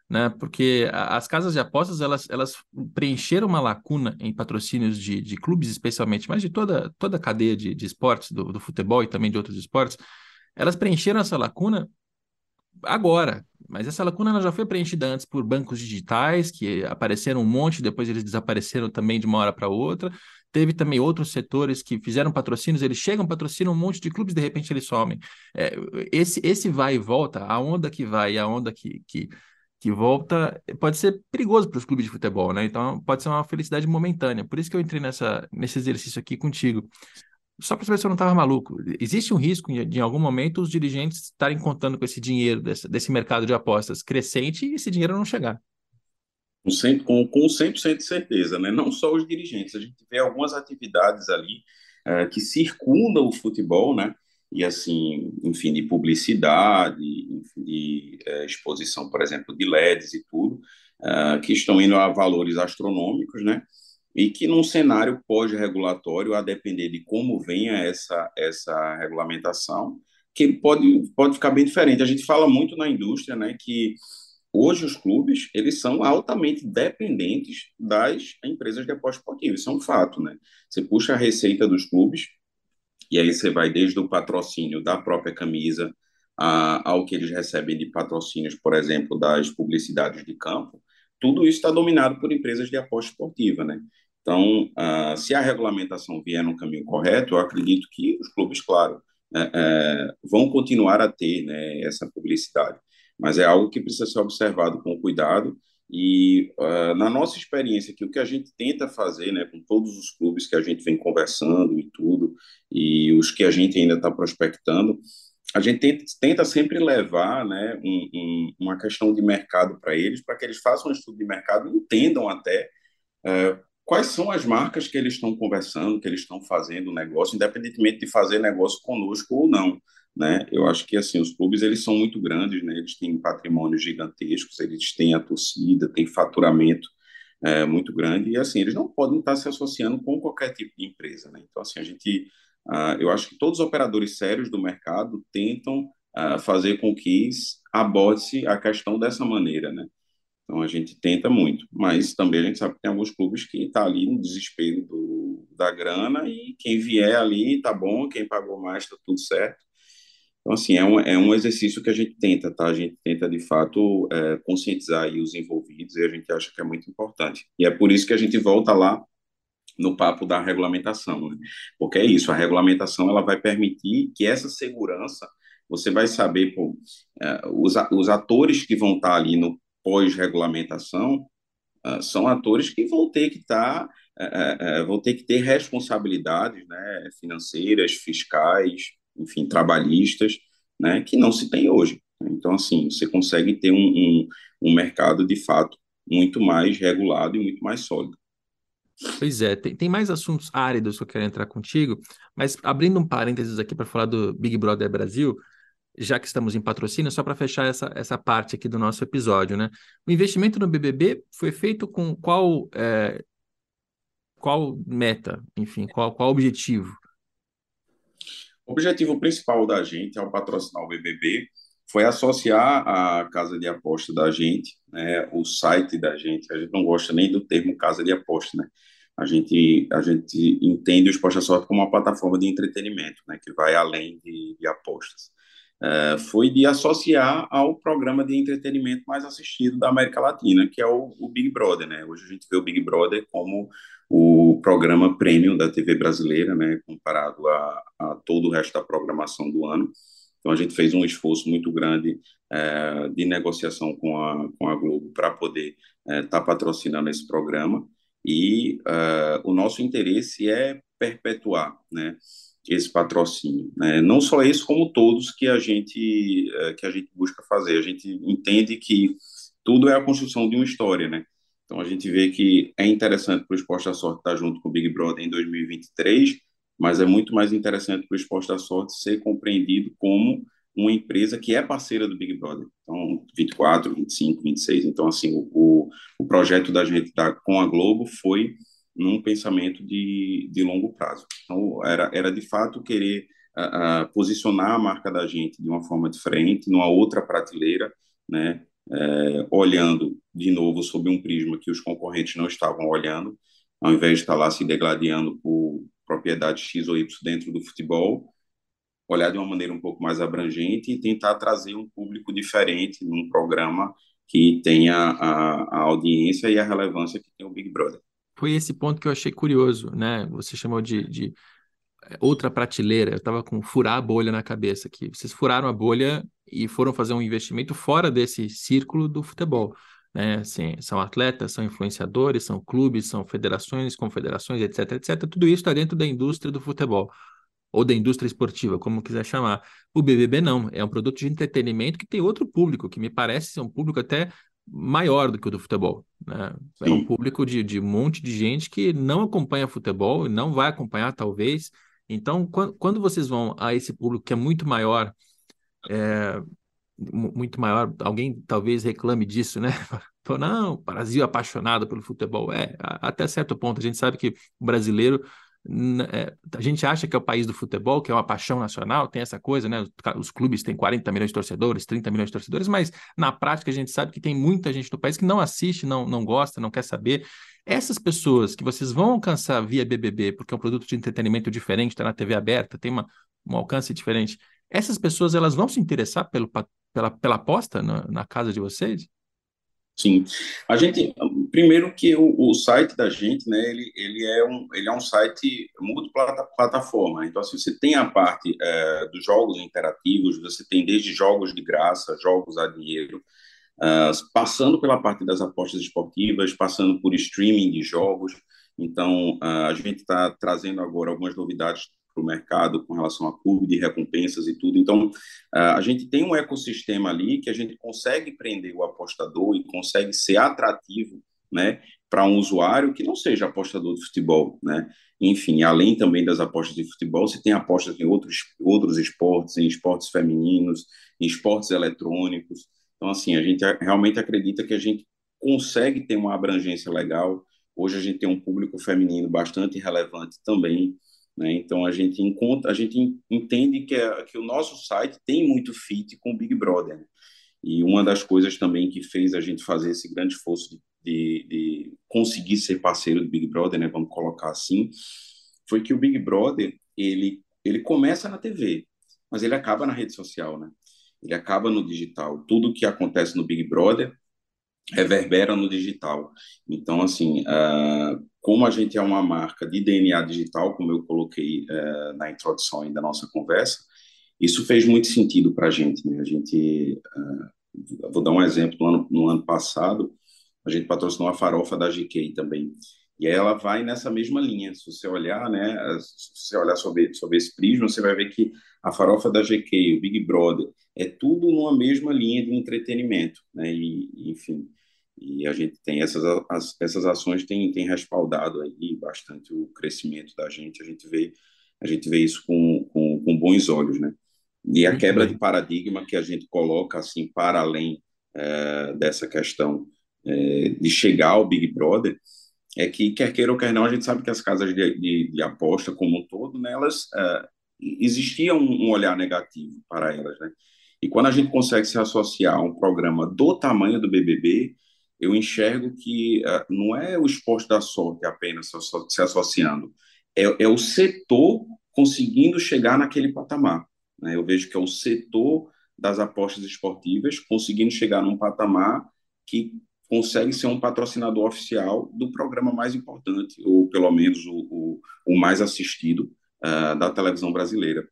né? Porque as casas de apostas elas, elas preencheram uma lacuna em patrocínios de, de clubes, especialmente, mas de toda, toda a cadeia de, de esportes, do, do futebol e também de outros esportes. Elas preencheram essa lacuna agora, mas essa lacuna já foi preenchida antes por bancos digitais, que apareceram um monte, depois eles desapareceram também de uma hora para outra. Teve também outros setores que fizeram patrocínios, eles chegam, patrocinam um monte de clubes, de repente eles somem. É, esse, esse vai e volta, a onda que vai e a onda que, que, que volta, pode ser perigoso para os clubes de futebol, né? Então pode ser uma felicidade momentânea. Por isso que eu entrei nessa, nesse exercício aqui contigo só para saber se eu não estava maluco. Existe um risco de, em algum momento, os dirigentes estarem contando com esse dinheiro desse, desse mercado de apostas crescente e esse dinheiro não chegar. Com 100%, com, com 100 de certeza, né? não só os dirigentes. A gente vê algumas atividades ali é, que circundam o futebol, né? e assim, enfim, de publicidade, de é, exposição, por exemplo, de LEDs e tudo, é, que estão indo a valores astronômicos, né? E que num cenário pós-regulatório, a depender de como venha essa, essa regulamentação, que pode, pode ficar bem diferente. A gente fala muito na indústria né, que hoje os clubes eles são altamente dependentes das empresas de aposta esportiva, isso é um fato. Né? Você puxa a receita dos clubes, e aí você vai desde o patrocínio da própria camisa a, ao que eles recebem de patrocínios, por exemplo, das publicidades de campo, tudo isso está dominado por empresas de aposta esportiva, né? Então, uh, se a regulamentação vier no caminho correto, eu acredito que os clubes, claro, é, é, vão continuar a ter né, essa publicidade, mas é algo que precisa ser observado com cuidado. E uh, na nossa experiência, que o que a gente tenta fazer, né, com todos os clubes que a gente vem conversando e tudo, e os que a gente ainda está prospectando, a gente tenta, sempre levar né, um, um, uma questão de mercado para eles, para que eles façam um estudo de mercado entendam até é, quais são as marcas que eles estão conversando, que eles estão fazendo negócio, independentemente de fazer negócio conosco ou não. Né? Eu acho que assim os clubes eles são muito grandes, né? Eles têm patrimônios gigantescos, eles têm a torcida, têm faturamento é, muito grande e assim eles não podem estar se associando com qualquer tipo de empresa, né? Então assim a gente, uh, eu acho que todos os operadores sérios do mercado tentam uh, fazer com que aborde-se a questão dessa maneira, né? Então a gente tenta muito, mas também a gente sabe que tem alguns clubes que está ali no desespero do, da grana e quem vier ali tá bom, quem pagou mais está tudo certo. Então, assim, é um, é um exercício que a gente tenta, tá? A gente tenta, de fato, é, conscientizar os envolvidos e a gente acha que é muito importante. E é por isso que a gente volta lá no papo da regulamentação, né? Porque é isso, a regulamentação ela vai permitir que essa segurança, você vai saber, pô, é, os, os atores que vão estar ali no pós-regulamentação uh, são atores que vão ter que estar, uh, uh, vão ter que ter responsabilidades né, financeiras, fiscais, enfim, trabalhistas, né, que não se tem hoje. Então, assim, você consegue ter um, um, um mercado, de fato, muito mais regulado e muito mais sólido. Pois é, tem, tem mais assuntos áridos que eu quero entrar contigo, mas abrindo um parênteses aqui para falar do Big Brother Brasil, já que estamos em patrocínio, só para fechar essa, essa parte aqui do nosso episódio, né? O investimento no BBB foi feito com qual, é, qual meta, enfim, qual, qual objetivo? O objetivo principal da gente ao patrocinar o BBB foi associar a casa de aposta da gente, né, o site da gente. A gente não gosta nem do termo casa de aposta, né? A gente, a gente entende o Esporte Sorte como uma plataforma de entretenimento, né, que vai além de, de apostas. É, foi de associar ao programa de entretenimento mais assistido da América Latina, que é o, o, Big Brother, né? Hoje a gente vê o Big Brother como o programa premium da TV brasileira, né? Comparado a, a todo o resto da programação do ano. Então a gente fez um esforço muito grande é, de negociação com a, com a Globo para poder estar é, tá patrocinando esse programa e é, o nosso interesse é perpetuar, né? esse patrocínio, né? Não só esse, como todos que a gente eh, que a gente busca fazer. A gente entende que tudo é a construção de uma história, né? Então a gente vê que é interessante para o Esporte da Sorte estar junto com o Big Brother em 2023, mas é muito mais interessante para o Esporte da Sorte ser compreendido como uma empresa que é parceira do Big Brother. Então, 24, 25, 26. Então, assim, o, o projeto da gente da, com a Globo foi num pensamento de, de longo prazo. Então, era, era de fato querer uh, uh, posicionar a marca da gente de uma forma diferente, numa outra prateleira, né, é, olhando de novo sob um prisma que os concorrentes não estavam olhando, ao invés de estar lá se degladiando por propriedade X ou Y dentro do futebol, olhar de uma maneira um pouco mais abrangente e tentar trazer um público diferente num programa que tenha a, a audiência e a relevância que tem o Big Brother foi esse ponto que eu achei curioso, né? Você chamou de, de eh, outra prateleira. Eu estava com furar a bolha na cabeça aqui. Vocês furaram a bolha e foram fazer um investimento fora desse círculo do futebol. Né? Assim, são atletas, são influenciadores, são clubes, são federações, confederações, etc, etc. Tudo isso está dentro da indústria do futebol ou da indústria esportiva, como quiser chamar. O BBB não, é um produto de entretenimento que tem outro público, que me parece ser um público até maior do que o do futebol. Né? É um público de, de um monte de gente que não acompanha futebol e não vai acompanhar, talvez. Então, quando, quando vocês vão a esse público que é muito maior, é, muito maior, alguém talvez reclame disso, né? não, o Brasil é apaixonado pelo futebol. É, até certo ponto, a gente sabe que o brasileiro a gente acha que é o país do futebol, que é uma paixão nacional, tem essa coisa, né? Os clubes têm 40 milhões de torcedores, 30 milhões de torcedores, mas na prática a gente sabe que tem muita gente no país que não assiste, não, não gosta, não quer saber. Essas pessoas que vocês vão alcançar via BBB, porque é um produto de entretenimento diferente, está na TV aberta, tem uma, um alcance diferente, essas pessoas elas vão se interessar pelo, pela, pela aposta na, na casa de vocês? Sim, a gente primeiro que o, o, site da gente, né, ele, ele é um ele é um site multiplataforma. Então assim, você tem a parte é, dos jogos interativos, você tem desde jogos de graça, jogos a dinheiro, uh, passando pela parte das apostas esportivas, passando por streaming de jogos. Então uh, a gente está trazendo agora algumas novidades o mercado com relação a clube de recompensas e tudo. Então, a gente tem um ecossistema ali que a gente consegue prender o apostador e consegue ser atrativo né, para um usuário que não seja apostador de futebol, né? Enfim, além também das apostas de futebol, você tem apostas em outros, outros esportes, em esportes femininos, em esportes eletrônicos. Então, assim, a gente realmente acredita que a gente consegue ter uma abrangência legal. Hoje a gente tem um público feminino bastante relevante também, né? Então a gente encontra, a gente entende que, é, que o nosso site tem muito fit com o Big Brother. Né? E uma das coisas também que fez a gente fazer esse grande esforço de, de, de conseguir ser parceiro do Big Brother, né, vamos colocar assim, foi que o Big Brother ele ele começa na TV, mas ele acaba na rede social, né? Ele acaba no digital. Tudo que acontece no Big Brother reverbera no digital. Então, assim, uh, como a gente é uma marca de DNA digital, como eu coloquei uh, na introdução da nossa conversa, isso fez muito sentido para a gente. Né? A gente, uh, vou dar um exemplo, no ano, no ano passado, a gente patrocinou a farofa da GK também. E ela vai nessa mesma linha. Se você olhar, né, se você olhar sobre, sobre esse prisma, você vai ver que a farofa da GK, o Big Brother, é tudo numa mesma linha de entretenimento, né? E, enfim, e a gente tem essas as, essas ações têm tem respaldado aí bastante o crescimento da gente. A gente vê a gente vê isso com, com, com bons olhos, né? E a quebra de paradigma que a gente coloca assim para além é, dessa questão é, de chegar ao Big Brother é que quer queira ou quer não a gente sabe que as casas de, de, de aposta como um todo, né, elas é, existia um, um, olhar negativo para elas, né? E quando a gente consegue se associar a um programa do tamanho do BBB, eu enxergo que uh, não é o esporte da sorte apenas se associando, é, é o setor conseguindo chegar naquele patamar. Né? Eu vejo que é o setor das apostas esportivas conseguindo chegar num patamar que consegue ser um patrocinador oficial do programa mais importante, ou pelo menos o, o, o mais assistido uh, da televisão brasileira.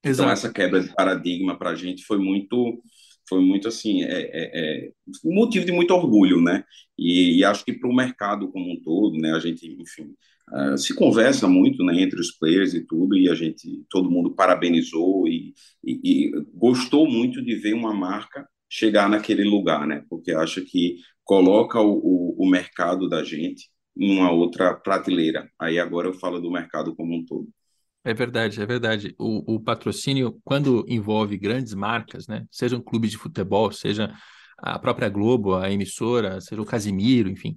Então, Exato. Então, essa quebra de paradigma para a gente foi muito, foi muito assim, é, é, é um motivo de muito orgulho, né? E, e acho que para o mercado como um todo, né? A gente, enfim, uh, se conversa muito, né? Entre os players e tudo, e a gente, todo mundo parabenizou e, e, e gostou muito de ver uma marca chegar naquele lugar, né? Porque acha que coloca o, o, o mercado da gente em uma outra prateleira. Aí agora eu falo do mercado como um todo. É verdade, é verdade. O, o, patrocínio, quando envolve grandes marcas, né? Seja um clube de futebol, seja a própria Globo, a emissora, seja o Casimiro, enfim.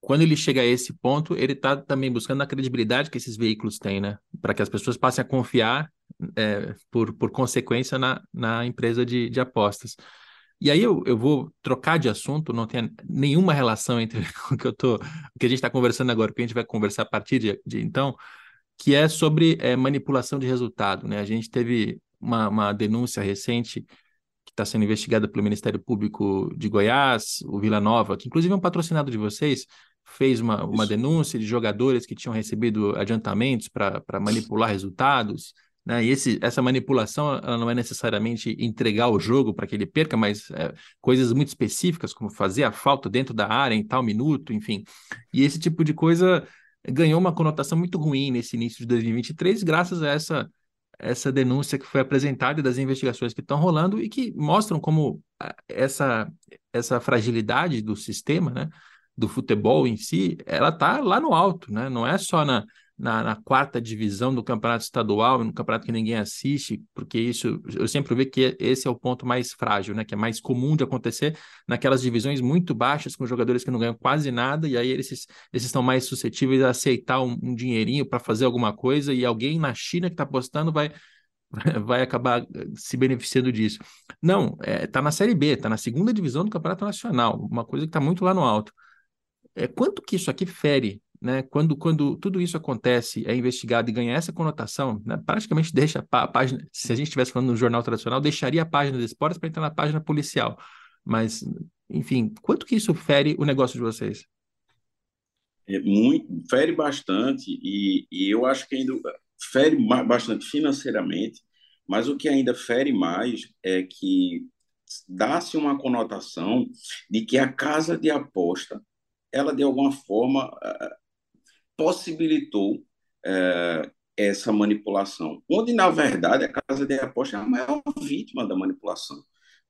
Quando ele chega a esse ponto, ele está também buscando a credibilidade que esses veículos têm, né? Para que as pessoas passem a confiar, é, por, por consequência, na, na empresa de, de apostas. E aí eu, eu vou trocar de assunto, não tem nenhuma relação entre o que eu tô, o que a gente está conversando agora, o que a gente vai conversar a partir de, de então, que é sobre é, manipulação de resultado. Né? A gente teve uma, uma denúncia recente que está sendo investigada pelo Ministério Público de Goiás, o Vila Nova, que inclusive é um patrocinado de vocês, fez uma, uma denúncia de jogadores que tinham recebido adiantamentos para manipular resultados. Né? E esse, essa manipulação ela não é necessariamente entregar o jogo para que ele perca, mas é, coisas muito específicas, como fazer a falta dentro da área em tal minuto, enfim. E esse tipo de coisa ganhou uma conotação muito ruim nesse início de 2023, graças a essa, essa denúncia que foi apresentada e das investigações que estão rolando e que mostram como essa, essa fragilidade do sistema, né? do futebol em si, ela está lá no alto, né? não é só na na, na, quarta divisão do campeonato estadual, no campeonato que ninguém assiste, porque isso eu sempre vejo que esse é o ponto mais frágil, né? Que é mais comum de acontecer naquelas divisões muito baixas, com jogadores que não ganham quase nada, e aí eles, eles estão mais suscetíveis a aceitar um, um dinheirinho para fazer alguma coisa, e alguém na China que está apostando vai. Vai acabar se beneficiando disso. Não, é, tá na Série B, tá na segunda divisão do Campeonato Nacional, uma coisa que está muito lá no alto. É, quanto que isso aqui fere né, quando, quando tudo isso acontece, é investigado e ganha essa conotação, né, praticamente deixa a, página, se a gente estivesse falando no jornal tradicional, deixaria a página de esportes para entrar na página policial. Mas, enfim, quanto que isso fere o negócio de vocês? É muito, fere bastante e, e eu acho que ainda fere bastante financeiramente, mas o que ainda fere mais é que dá-se uma conotação de que a casa de aposta ela de alguma forma possibilitou é, essa manipulação, onde, na verdade, a casa de aposta é a maior vítima da manipulação.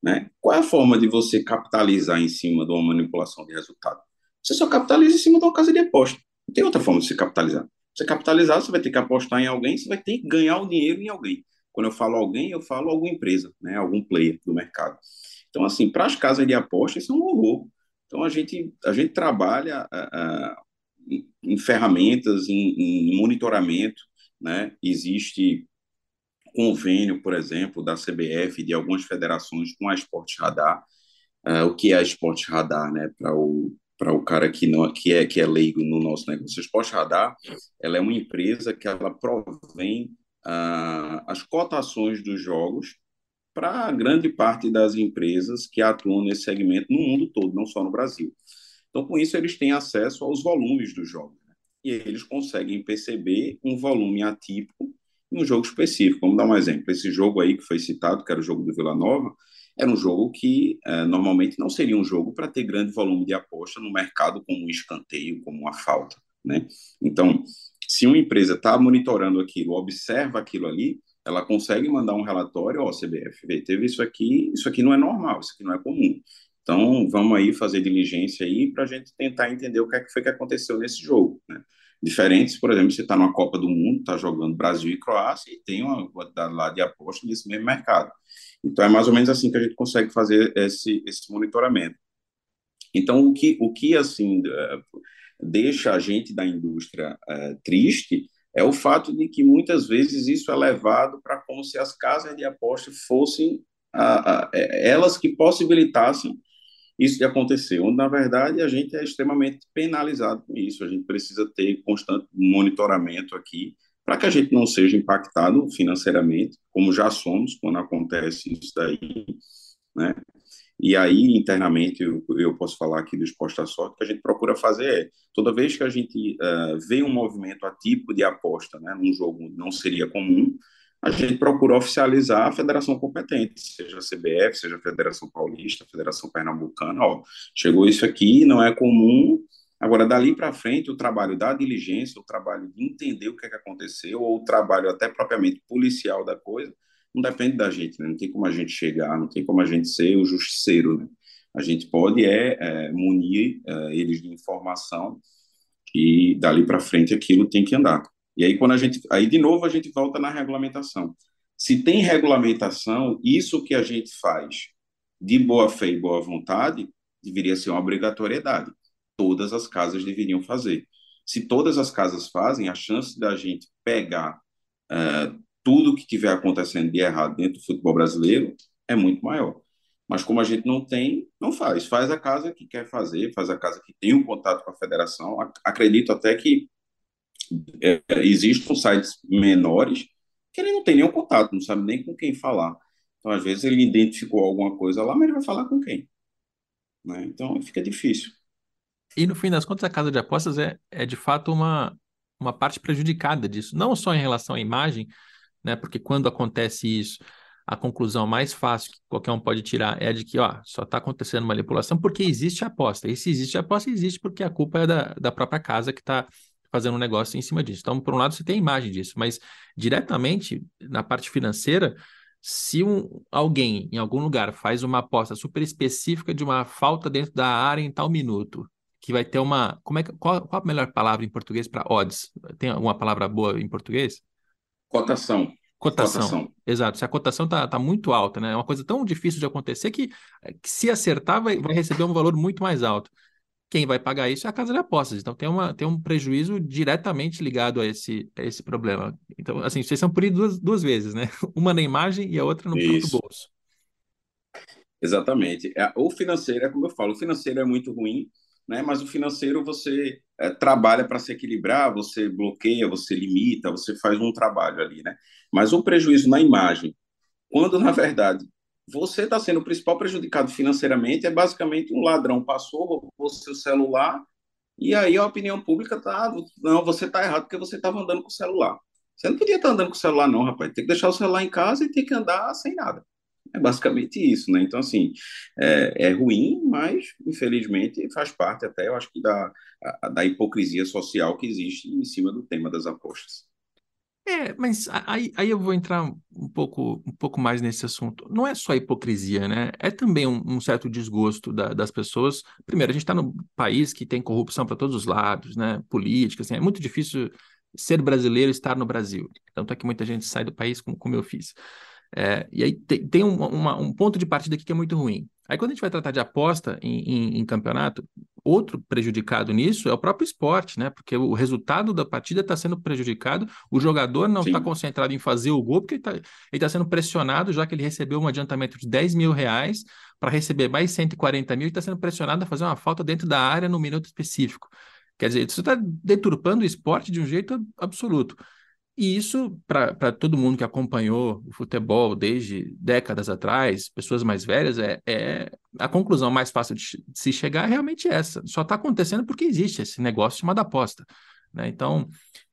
Né? Qual é a forma de você capitalizar em cima de uma manipulação de resultado? Você só capitaliza em cima de uma casa de aposta. Não tem outra forma de se capitalizar. Você capitalizar, você vai ter que apostar em alguém, você vai ter que ganhar o dinheiro em alguém. Quando eu falo alguém, eu falo alguma empresa, né? algum player do mercado. Então, assim, para as casas de aposta, isso é um horror. Então, a gente, a gente trabalha uh, em ferramentas, em, em monitoramento, né? Existe convênio, por exemplo, da CBF, de algumas federações com a Esporte Radar. Uh, o que é a Esporte Radar, né? Para o para o cara que não que é que é leigo no nosso negócio. A Esporte Radar, ela é uma empresa que ela provém uh, as cotações dos jogos para grande parte das empresas que atuam nesse segmento no mundo todo, não só no Brasil. Então, com isso, eles têm acesso aos volumes dos jogos. Né? E eles conseguem perceber um volume atípico em um jogo específico. Vamos dar um exemplo. Esse jogo aí que foi citado, que era o jogo do Vila Nova, era um jogo que é, normalmente não seria um jogo para ter grande volume de aposta no mercado como um escanteio, como uma falta. Né? Então, se uma empresa está monitorando aquilo, observa aquilo ali, ela consegue mandar um relatório, ó, CBF, vê, teve isso aqui, isso aqui não é normal, isso aqui não é comum. Então, vamos aí fazer diligência aí para a gente tentar entender o que, é que foi que aconteceu nesse jogo, né? Diferentes, por exemplo, você está numa Copa do Mundo, está jogando Brasil e Croácia e tem uma quantidade lá de aposta nesse mesmo mercado. Então, é mais ou menos assim que a gente consegue fazer esse, esse monitoramento. Então, o que, o que assim, eh, deixa a gente da indústria é, triste é o fato de que muitas vezes isso é levado para como se as casas de aposta fossem é, elas que possibilitassem isso de acontecer, onde na verdade a gente é extremamente penalizado com isso, a gente precisa ter constante monitoramento aqui para que a gente não seja impactado financeiramente, como já somos quando acontece isso daí, né? E aí, internamente, eu, eu posso falar aqui do Exposta Sorte, que a gente procura fazer é, toda vez que a gente uh, vê um movimento atípico de aposta, né, num jogo não seria comum, a gente procura oficializar a federação competente, seja a CBF, seja a Federação Paulista, a Federação Pernambucana, ó, chegou isso aqui, não é comum, agora dali para frente o trabalho da diligência, o trabalho de entender o que, é que aconteceu, ou o trabalho até propriamente policial da coisa, não depende da gente, né? não tem como a gente chegar, não tem como a gente ser o justiceiro. Né? A gente pode é, é munir é, eles de informação e dali para frente aquilo tem que andar. E aí quando a gente, aí de novo a gente volta na regulamentação. Se tem regulamentação, isso que a gente faz de boa fé e boa vontade deveria ser uma obrigatoriedade. Todas as casas deveriam fazer. Se todas as casas fazem, a chance da gente pegar uh, tudo que tiver acontecendo de errado dentro do futebol brasileiro é muito maior. Mas como a gente não tem, não faz. Faz a casa que quer fazer, faz a casa que tem um contato com a federação. Acredito até que é, existam sites menores que ele não tem nenhum contato, não sabe nem com quem falar. Então, às vezes, ele identificou alguma coisa lá, mas ele vai falar com quem? Né? Então, fica difícil. E no fim das contas, a casa de apostas é, é de fato uma, uma parte prejudicada disso, não só em relação à imagem, né? Porque quando acontece isso, a conclusão mais fácil que qualquer um pode tirar é de que ó, só está acontecendo manipulação porque existe aposta. E se existe aposta, existe porque a culpa é da, da própria casa que está fazendo um negócio em cima disso. Então, por um lado, você tem a imagem disso, mas diretamente na parte financeira, se um, alguém em algum lugar faz uma aposta super específica de uma falta dentro da área em tal minuto, que vai ter uma. Como é que, qual, qual a melhor palavra em português para odds? Tem alguma palavra boa em português? Cotação. Cotação. cotação. Exato. Se a cotação está tá muito alta, né? É uma coisa tão difícil de acontecer que, eh, que se acertar, vai, vai receber um valor muito mais alto. Quem vai pagar isso é a casa de apostas. Então tem, uma, tem um prejuízo diretamente ligado a esse, a esse problema. Então, assim, vocês são punidos duas, duas vezes, né? Uma na imagem e a outra no próprio bolso. Exatamente. É, o financeiro, é como eu falo, o financeiro é muito ruim né? Mas o financeiro você é, trabalha para se equilibrar, você bloqueia, você limita, você faz um trabalho ali, né? Mas o prejuízo na imagem, quando na verdade você está sendo o principal prejudicado financeiramente, é basicamente um ladrão passou, roubou seu celular e aí a opinião pública tá, não, você está errado porque você estava andando com o celular. Você não podia estar tá andando com o celular não, rapaz. Tem que deixar o celular em casa e tem que andar sem nada. É basicamente isso, né? Então, assim, é, é, ruim, mas infelizmente faz parte até, eu acho que, da, da hipocrisia social que existe em cima do tema das apostas. É, mas aí, aí eu vou entrar um pouco, um pouco mais nesse assunto. Não é só hipocrisia, né? É também um, um certo desgosto da, das pessoas. Primeiro, a gente está num país que tem corrupção para todos os lados, né? Política, assim, é muito difícil ser brasileiro e estar no Brasil. Tanto é que muita gente sai do país como, como eu fiz. É, e aí tem, tem um, uma, um ponto de partida aqui que é muito ruim. Aí quando a gente vai tratar de aposta em, em, em, campeonato, outro prejudicado nisso é o próprio esporte, né? Porque o resultado da partida está sendo prejudicado, o jogador não está concentrado em fazer o gol, porque ele está tá sendo pressionado, já que ele recebeu um adiantamento de 10 mil reais para receber mais 140 mil e está sendo pressionado a fazer uma falta dentro da área no minuto específico. Quer dizer, isso está deturpando o esporte de um jeito absoluto. E isso, para todo mundo que acompanhou o futebol desde décadas atrás, pessoas mais velhas, é, é a conclusão mais fácil de, de se chegar é realmente essa. Só está acontecendo porque existe esse negócio chamado aposta. Né? Então,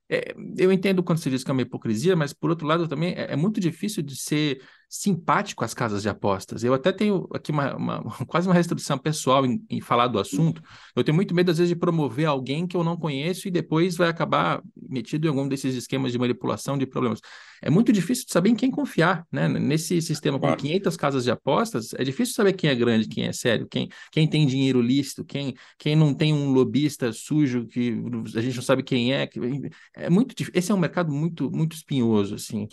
é, eu entendo quando você diz que é uma hipocrisia, mas por outro lado também é, é, muito difícil de ser simpático às casas de apostas. Eu até tenho aqui uma, uma quase uma restrição pessoal em, em, falar do assunto. Eu tenho muito medo, às vezes, de promover alguém que eu não conheço e depois vai acabar metido em algum desses esquemas de manipulação de problemas. É muito difícil de saber em quem confiar, né? Nesse sistema com 500 casas de apostas, é difícil saber quem é grande, quem é sério, quem, quem tem dinheiro lícito, quem, quem não tem um lobista sujo que a gente não sabe quem é. É muito difícil. Esse é um mercado muito, muito espinhoso, assim.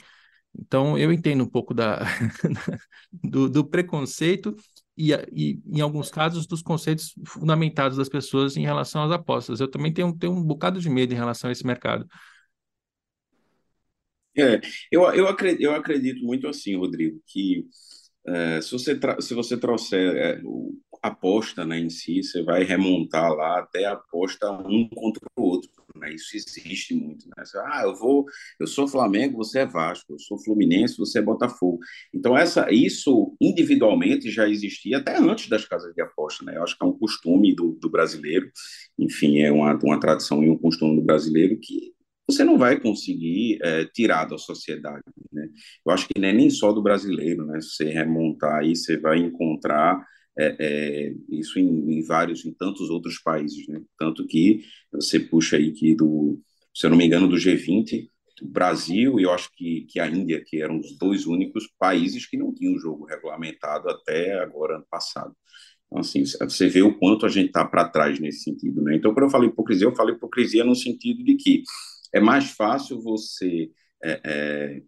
Então, eu entendo um pouco da, do, do, preconceito e, e, em alguns casos, dos conceitos fundamentados das pessoas em relação às apostas. Eu também tenho, tenho um bocado de medo em relação a esse mercado. É, eu, eu, acredito, eu acredito muito assim, Rodrigo, que é, se, você se você trouxer é, o, aposta né, em si, você vai remontar lá até a aposta um contra o outro. Né? Isso existe muito. Né? Você, ah, eu vou, eu sou Flamengo, você é Vasco, eu sou Fluminense, você é Botafogo. Então essa, isso individualmente já existia até antes das casas de aposta. Né? Eu acho que é um costume do, do brasileiro, enfim, é uma, uma tradição e um costume do brasileiro que você não vai conseguir é, tirar da sociedade. Né? Eu acho que não é nem só do brasileiro, né? Se você remontar aí, você vai encontrar é, é, isso em, em, vários, em tantos outros países, né? Tanto que você puxa aí que do, se eu não me engano, do G20, o Brasil e eu acho que, que a Índia, que eram os dois únicos países que não tinham jogo regulamentado até agora, ano passado. Então, assim, você vê o quanto a gente está para trás nesse sentido, né? Então, quando eu falo hipocrisia, eu falo hipocrisia no sentido de que é mais fácil você é, é,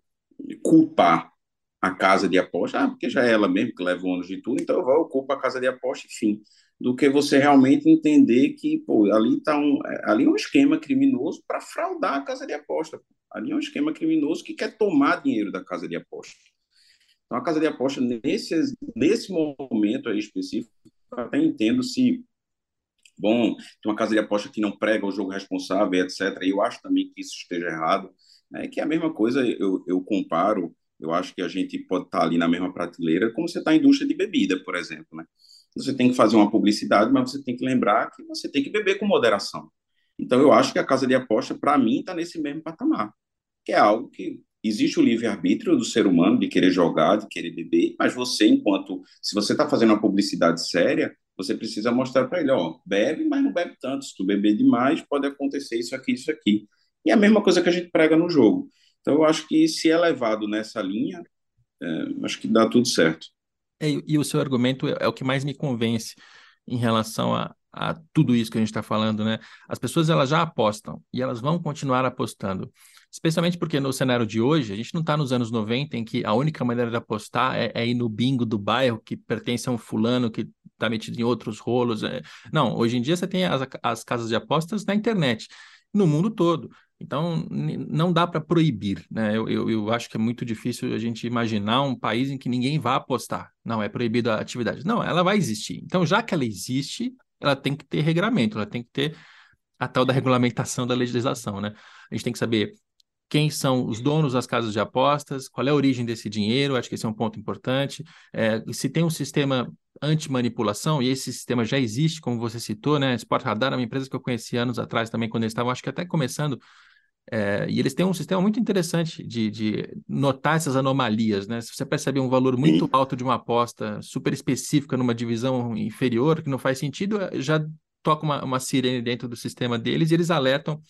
culpar a casa de aposta, ah, porque já é ela mesmo que leva o ônus de tudo, então eu vou, ocupar a casa de aposta, enfim, do que você realmente entender que, pô, ali tá um, é, ali é um esquema criminoso para fraudar a casa de aposta. Ali é um esquema criminoso que quer tomar dinheiro da casa de aposta. Então, a casa de aposta, nesse, nesse momento aí específico, até entendo se, bom, tem uma casa de aposta que não prega o jogo responsável, etc. E eu acho também que isso esteja errado. É que é a mesma coisa, eu, eu comparo eu acho que a gente pode estar ali na mesma prateleira, como você está na indústria de bebida, por exemplo, né? Você tem que fazer uma publicidade, mas você tem que lembrar que você tem que beber com moderação. Então, eu acho que a casa de aposta, para mim, está nesse mesmo patamar, que é algo que existe o livre-arbítrio do ser humano de querer jogar, de querer beber, mas você, enquanto, se você está fazendo uma publicidade séria, você precisa mostrar para ele, ó, bebe, mas não bebe tanto. Se tu beber demais, pode acontecer isso aqui, isso aqui. E é a mesma coisa que a gente prega no jogo. Então, eu acho que se é levado nessa linha, é, acho que dá tudo certo. É, e o seu argumento é, é o que mais me convence em relação a, a tudo isso que a gente está falando, né? As pessoas elas já apostam e elas vão continuar apostando, especialmente porque no cenário de hoje a gente não está nos anos 90 em que a única maneira de apostar é, é ir no bingo do bairro que pertence a um fulano que está metido em outros rolos. É... Não, hoje em dia você tem as, as casas de apostas na internet, no mundo todo. Então, não dá para proibir, né? Eu, eu, eu, acho que é muito difícil a gente imaginar um país em que ninguém vá apostar. Não, é proibida a atividade. Não, ela vai existir. Então, já que ela existe, ela tem que ter regramento, ela tem que ter a tal da regulamentação da legislação, né? A gente tem que saber quem são os donos das casas de apostas, qual é a origem desse dinheiro, acho que esse é um ponto importante. É, se tem um sistema anti-manipulação, e esse sistema já existe, como você citou, né? Sport Radar é uma empresa que eu conheci anos atrás também, quando eles estavam, acho que até começando é, e eles têm um sistema muito interessante de, de, notar essas anomalias, né? Se você percebe um valor muito alto de uma aposta super específica numa divisão inferior, que não faz sentido, é, já toca uma, uma sirene dentro do sistema deles e eles alertam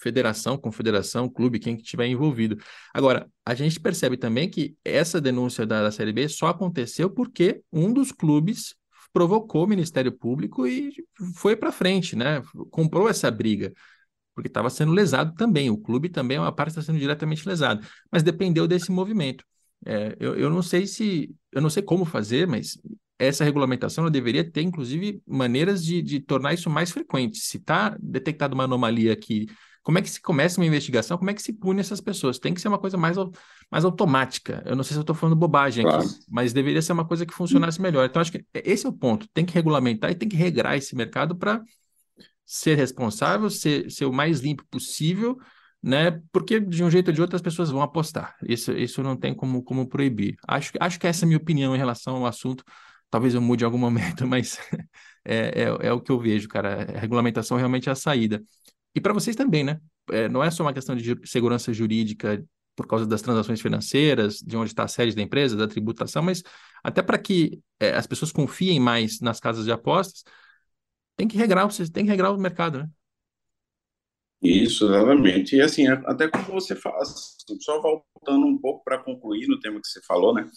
federação, confederação, clube, quem estiver envolvido. Agora, a gente percebe também que essa denúncia da, da Série B só aconteceu porque um dos clubes provocou o Ministério Público e foi para frente, né? Comprou essa briga, porque estava sendo lesado também. O clube também, uma parte está sendo diretamente lesado, mas dependeu desse movimento. É, eu, eu não sei se, eu não sei como fazer, mas essa regulamentação deveria ter, inclusive, maneiras de, de tornar isso mais frequente. Se está detectada uma anomalia aqui, como é que se começa uma investigação? Como é que se pune essas pessoas? Tem que ser uma coisa mais, mais automática. Eu não sei se eu estou falando bobagem claro. aqui, mas deveria ser uma coisa que funcionasse melhor. Então, acho que esse é o ponto. Tem que regulamentar e tem que regrar esse mercado para ser responsável, ser, ser o mais limpo possível né? Porque de um jeito ou de outro as pessoas vão apostar. Isso, isso não tem como, como proibir. Acho, acho que essa é a minha opinião em relação ao assunto. Talvez eu mude em algum momento, mas é, é, é o que eu vejo, cara. A regulamentação realmente é a saída. E para vocês também, né? É, não é só uma questão de segurança jurídica por causa das transações financeiras, de onde está a sede da empresa, da tributação, mas até para que é, as pessoas confiem mais nas casas de apostas, tem que regrar, tem que regrar o mercado, né? Isso, exatamente. E assim, até como você fala, assim, só voltando um pouco para concluir no tema que você falou, né?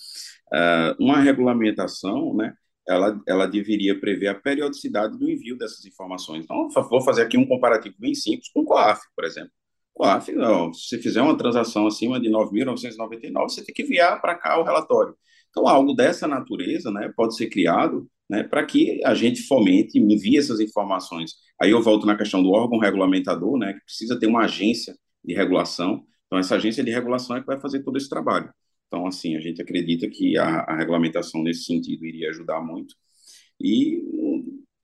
Uh, uma regulamentação, né? Ela, ela deveria prever a periodicidade do envio dessas informações. Então, vou fazer aqui um comparativo bem simples com o COAF, por exemplo. COAF, não, se fizer uma transação acima de 9.999, você tem que enviar para cá o relatório. Então, algo dessa natureza né, pode ser criado né, para que a gente fomente, envie essas informações. Aí eu volto na questão do órgão regulamentador, né, que precisa ter uma agência de regulação. Então, essa agência de regulação é que vai fazer todo esse trabalho. Então, assim, a gente acredita que a, a regulamentação nesse sentido iria ajudar muito. E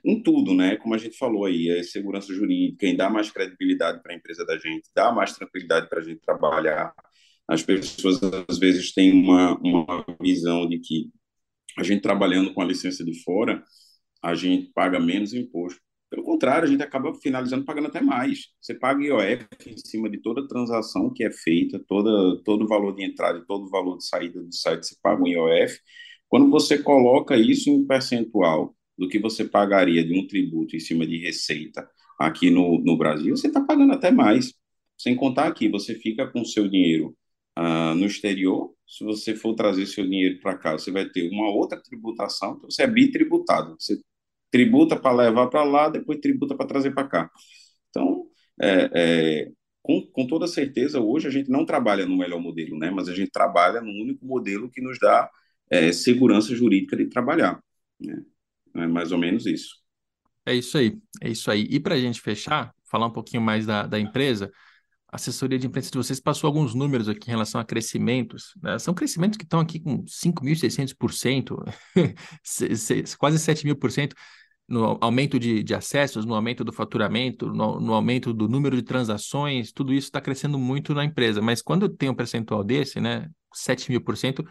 em tudo, né? Como a gente falou aí, a segurança jurídica, em dar mais credibilidade para a empresa da gente, dar mais tranquilidade para a gente trabalhar. As pessoas, às vezes, têm uma, uma visão de que a gente trabalhando com a licença de fora, a gente paga menos imposto. Pelo contrário, a gente acaba finalizando pagando até mais. Você paga IOF em cima de toda transação que é feita, toda, todo o valor de entrada e todo o valor de saída do site, você paga um IOF. Quando você coloca isso em percentual do que você pagaria de um tributo em cima de receita aqui no, no Brasil, você está pagando até mais. Sem contar aqui, você fica com o seu dinheiro uh, no exterior, se você for trazer seu dinheiro para cá, você vai ter uma outra tributação, então você é bitributado. Você tributa para levar para lá, depois tributa para trazer para cá. Então, é, é, com, com toda certeza, hoje a gente não trabalha no melhor modelo, né? mas a gente trabalha no único modelo que nos dá é, segurança jurídica de trabalhar. Né? É mais ou menos isso. É isso aí, é isso aí. E para a gente fechar, falar um pouquinho mais da, da empresa, assessoria de imprensa de vocês passou alguns números aqui em relação a crescimentos. Né? São crescimentos que estão aqui com 5.600%, quase 7.000% mil por cento no aumento de, de acessos, no aumento do faturamento, no, no aumento do número de transações, tudo isso está crescendo muito na empresa. Mas quando tem um percentual desse, né, 7 mil por cento,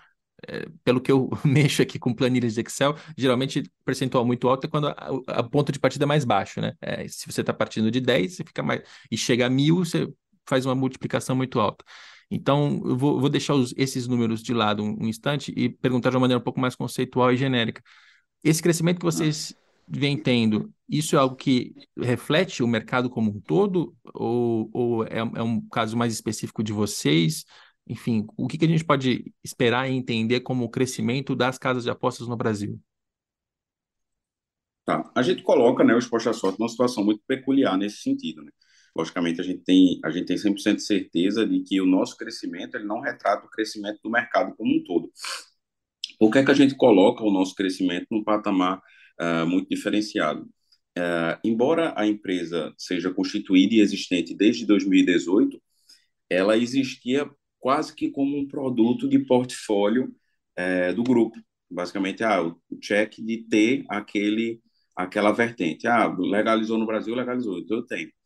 é, pelo que eu mexo aqui com planilhas de Excel, geralmente percentual muito alto é quando a, a ponto de partida é mais baixo, né? É, se você está partindo de 10, você fica mais. e chega a mil, você faz uma multiplicação muito alta. Então, eu vou, vou deixar os, esses números de lado um, um, instante e perguntar de uma maneira um pouco mais conceitual e genérica. Esse crescimento que vocês vêm tendo, isso é algo que reflete o mercado como um todo ou, ou é, é, um caso mais específico de vocês? Enfim, o que, que a gente pode esperar e entender como o crescimento das casas de apostas no Brasil? Tá. A gente coloca né, o esporte à sorte numa situação muito peculiar nesse sentido. Né? Logicamente, a gente tem, a gente tem 100% certeza de que o nosso crescimento ele não retrata o crescimento do mercado como um todo. Por que, é que a gente coloca o nosso crescimento num patamar uh, muito diferenciado? Uh, embora a empresa seja constituída e existente desde 2018, ela existia quase que como um produto de portfólio uh, do grupo. Basicamente, ah, o check de ter aquele, aquela vertente. Ah, legalizou no Brasil, legalizou, então eu tenho.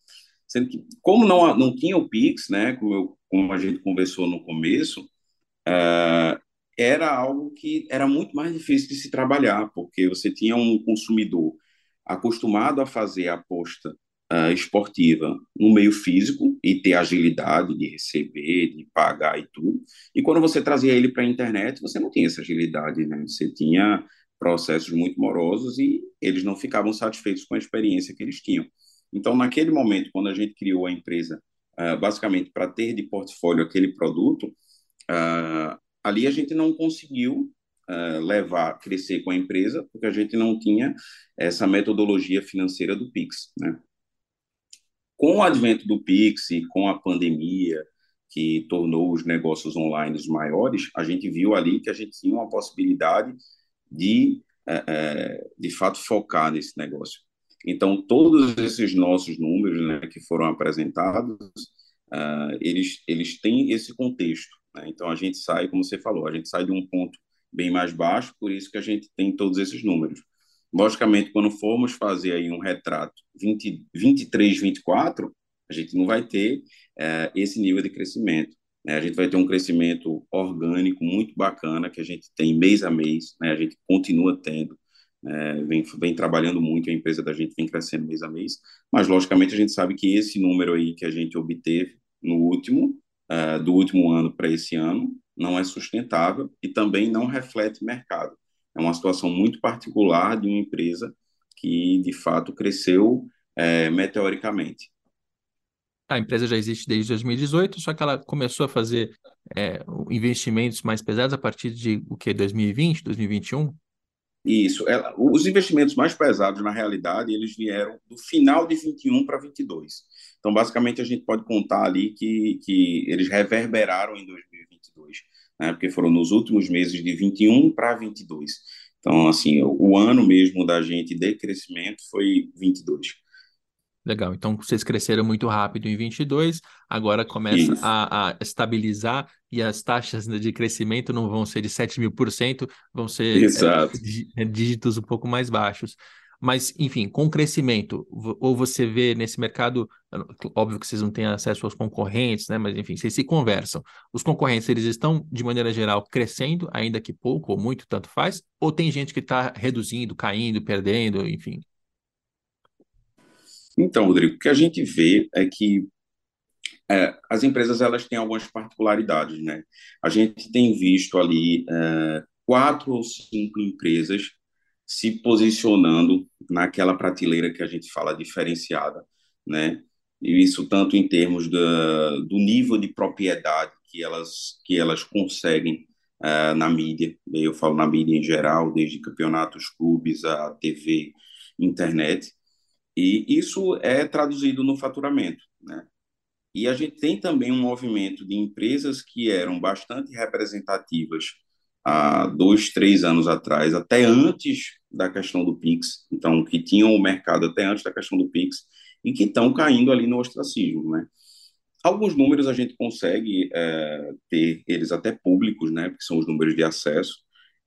Sendo que, como não, não tinha o Pix, né, como, eu, como a gente conversou no começo, uh, era algo que era muito mais difícil de se trabalhar, porque você tinha um consumidor acostumado a fazer aposta uh, esportiva no meio físico e ter agilidade de receber, de pagar e tudo. E quando você trazia ele para a internet, você não tinha essa agilidade, né? Você tinha processos muito morosos e eles não ficavam satisfeitos com a experiência que eles tinham. Então, naquele momento, quando a gente criou a empresa uh, basicamente para ter de portfólio aquele produto, uh, ali a gente não conseguiu uh, levar, crescer com a empresa, porque a gente não tinha essa metodologia financeira do Pix, né? Com o advento do Pix e com a pandemia, que tornou os negócios online maiores, a gente viu ali que a gente tinha uma possibilidade de, é, é, de fato, focar nesse negócio. Então, todos esses nossos números né, que foram apresentados, uh, eles, eles têm esse contexto. Né? Então, a gente sai, como você falou, a gente sai de um ponto bem mais baixo, por isso que a gente tem todos esses números. Logicamente, quando formos fazer aí um retrato 20, 23, 24, a gente não vai ter é, esse nível de crescimento. Né? A gente vai ter um crescimento orgânico muito bacana, que a gente tem mês a mês, né? a gente continua tendo, é, vem, vem trabalhando muito, a empresa da gente vem crescendo mês a mês, mas logicamente a gente sabe que esse número aí que a gente obteve no último, uh, do último ano para esse ano, não é sustentável e também não reflete mercado. É uma situação muito particular de uma empresa que, de fato, cresceu é, meteoricamente. A empresa já existe desde 2018, só que ela começou a fazer é, investimentos mais pesados a partir de o que 2020, 2021? Isso. Ela, os investimentos mais pesados, na realidade, eles vieram do final de 21 para 22. Então, basicamente, a gente pode contar ali que, que eles reverberaram em 2022, né? porque foram nos últimos meses de 21 para 22. Então, assim, o, o ano mesmo da gente de crescimento foi 22. Legal. Então, vocês cresceram muito rápido em 22, agora começa a, a, estabilizar e as taxas de crescimento não vão ser de 7 mil por cento, vão ser é, dígitos um pouco mais baixos. Mas, enfim, com crescimento, ou você vê nesse mercado, óbvio que vocês não têm acesso aos concorrentes, né? Mas, enfim, vocês se conversam. Os concorrentes, eles estão, de maneira geral, crescendo, ainda que pouco ou muito, tanto faz? Ou tem gente que está reduzindo, caindo, perdendo, enfim? Então, Rodrigo, o que a gente vê é que é, as empresas elas têm algumas particularidades, né? A gente tem visto ali é, quatro ou cinco empresas se posicionando naquela prateleira que a gente fala diferenciada, né? E isso tanto em termos da, do nível de propriedade que elas que elas conseguem uh, na mídia. Eu falo na mídia em geral, desde campeonatos, clubes, a TV, internet. E isso é traduzido no faturamento, né? E a gente tem também um movimento de empresas que eram bastante representativas há dois, três anos atrás, até antes da questão do Pix, então que tinham o mercado até antes da questão do Pix e que estão caindo ali no ostracismo, né? Alguns números a gente consegue é, ter eles até públicos, né? Porque são os números de acesso,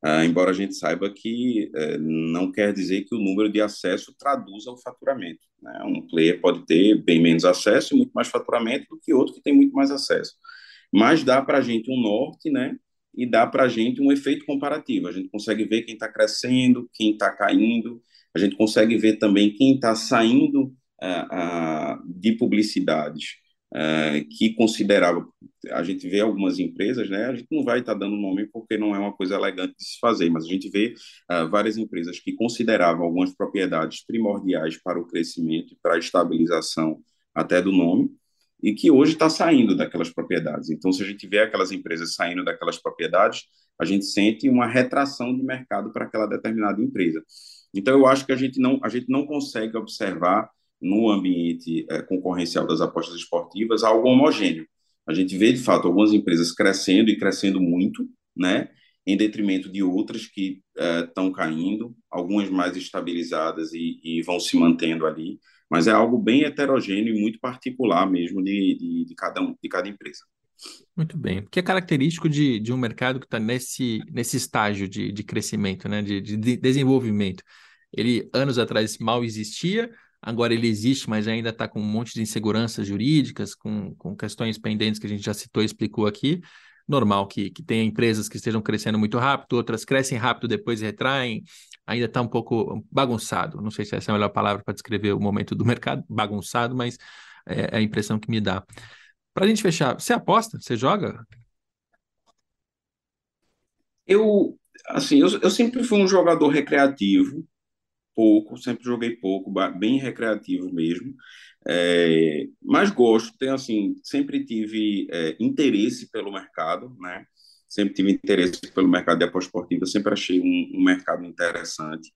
ah, embora a gente saiba que eh, não quer dizer que o número de acesso traduza o faturamento. Né? Um player pode ter bem menos acesso e muito mais faturamento do que outro que tem muito mais acesso. Mas dá para a gente um norte, né? E dá para a gente um efeito comparativo. A gente consegue ver quem está crescendo, quem está caindo. A gente consegue ver também quem está saindo uh, de publicidades é, que considerava, a gente vê algumas empresas, né, a gente não vai estar dando nome porque não é uma coisa elegante de se fazer, mas a gente vê uh, várias empresas que consideravam algumas propriedades primordiais para o crescimento e para a estabilização até do nome, e que hoje está saindo daquelas propriedades. Então, se a gente vê aquelas empresas saindo daquelas propriedades, a gente sente uma retração de mercado para aquela determinada empresa. Então, eu acho que a gente não, a gente não consegue observar no ambiente é, concorrencial das apostas esportivas algo homogêneo. A gente vê, de fato, algumas empresas crescendo e crescendo muito, né, em detrimento de outras que estão é, caindo, algumas mais estabilizadas e, e, vão se mantendo ali, mas é algo bem heterogêneo e muito particular mesmo de, de, de cada, um, de cada empresa. Muito bem, porque é característico de, de um mercado que está nesse, nesse estágio de, de crescimento, né, de, de desenvolvimento. Ele, anos atrás, mal existia, Agora ele existe, mas ainda está com um monte de inseguranças jurídicas, com, com questões pendentes que a gente já citou e explicou aqui. Normal que, que tenha empresas que estejam crescendo muito rápido, outras crescem rápido, depois retraem. Ainda está um pouco bagunçado. Não sei se essa é a melhor palavra para descrever o momento do mercado, bagunçado, mas é, é a impressão que me dá. Para a gente fechar, você aposta? Você joga? Eu, assim, eu, eu sempre fui um jogador recreativo, pouco, sempre joguei pouco, bem recreativo mesmo. É, mas gosto, tenho assim, sempre tive é, interesse pelo mercado, né? Sempre tive interesse pelo mercado de aposta esportiva, sempre achei um, um mercado interessante.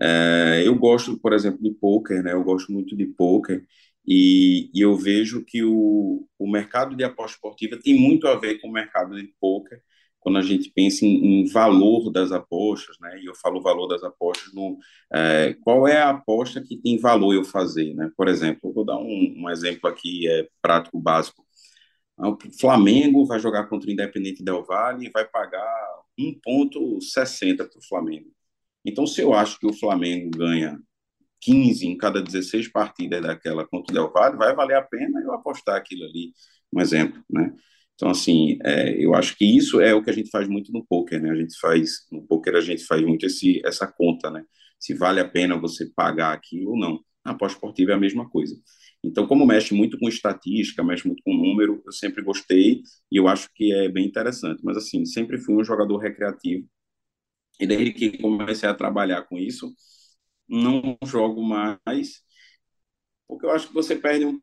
É, eu gosto, por exemplo, de poker, né? Eu gosto muito de poker e, e, eu vejo que o, o mercado de aposta esportiva tem muito a ver com o mercado de poker quando a gente pensa em, em, valor das apostas, né? E eu falo valor das apostas no é, qual é a aposta que tem valor eu fazer, né? Por exemplo, vou dar um, um exemplo aqui é prático básico. Ah, o Flamengo vai jogar contra o Independente Del Valle e vai pagar 1,60 para o Flamengo. Então, se eu acho que o Flamengo ganha 15 em cada 16 partidas daquela contra o Del Valle, vai valer a pena eu apostar aquilo ali, um exemplo, né? Então, assim, é, eu acho que isso é o que a gente faz muito no poker, né? A gente faz, no poker a gente faz muito esse, essa conta, né? Se vale a pena você pagar aquilo ou não. Na aposta esportiva é a mesma coisa. Então, como mexe muito com estatística, mexe muito com número, eu sempre gostei e eu acho que é bem interessante. Mas, assim, sempre fui um jogador recreativo. E desde que comecei a trabalhar com isso, não jogo mais, porque eu acho que você perde um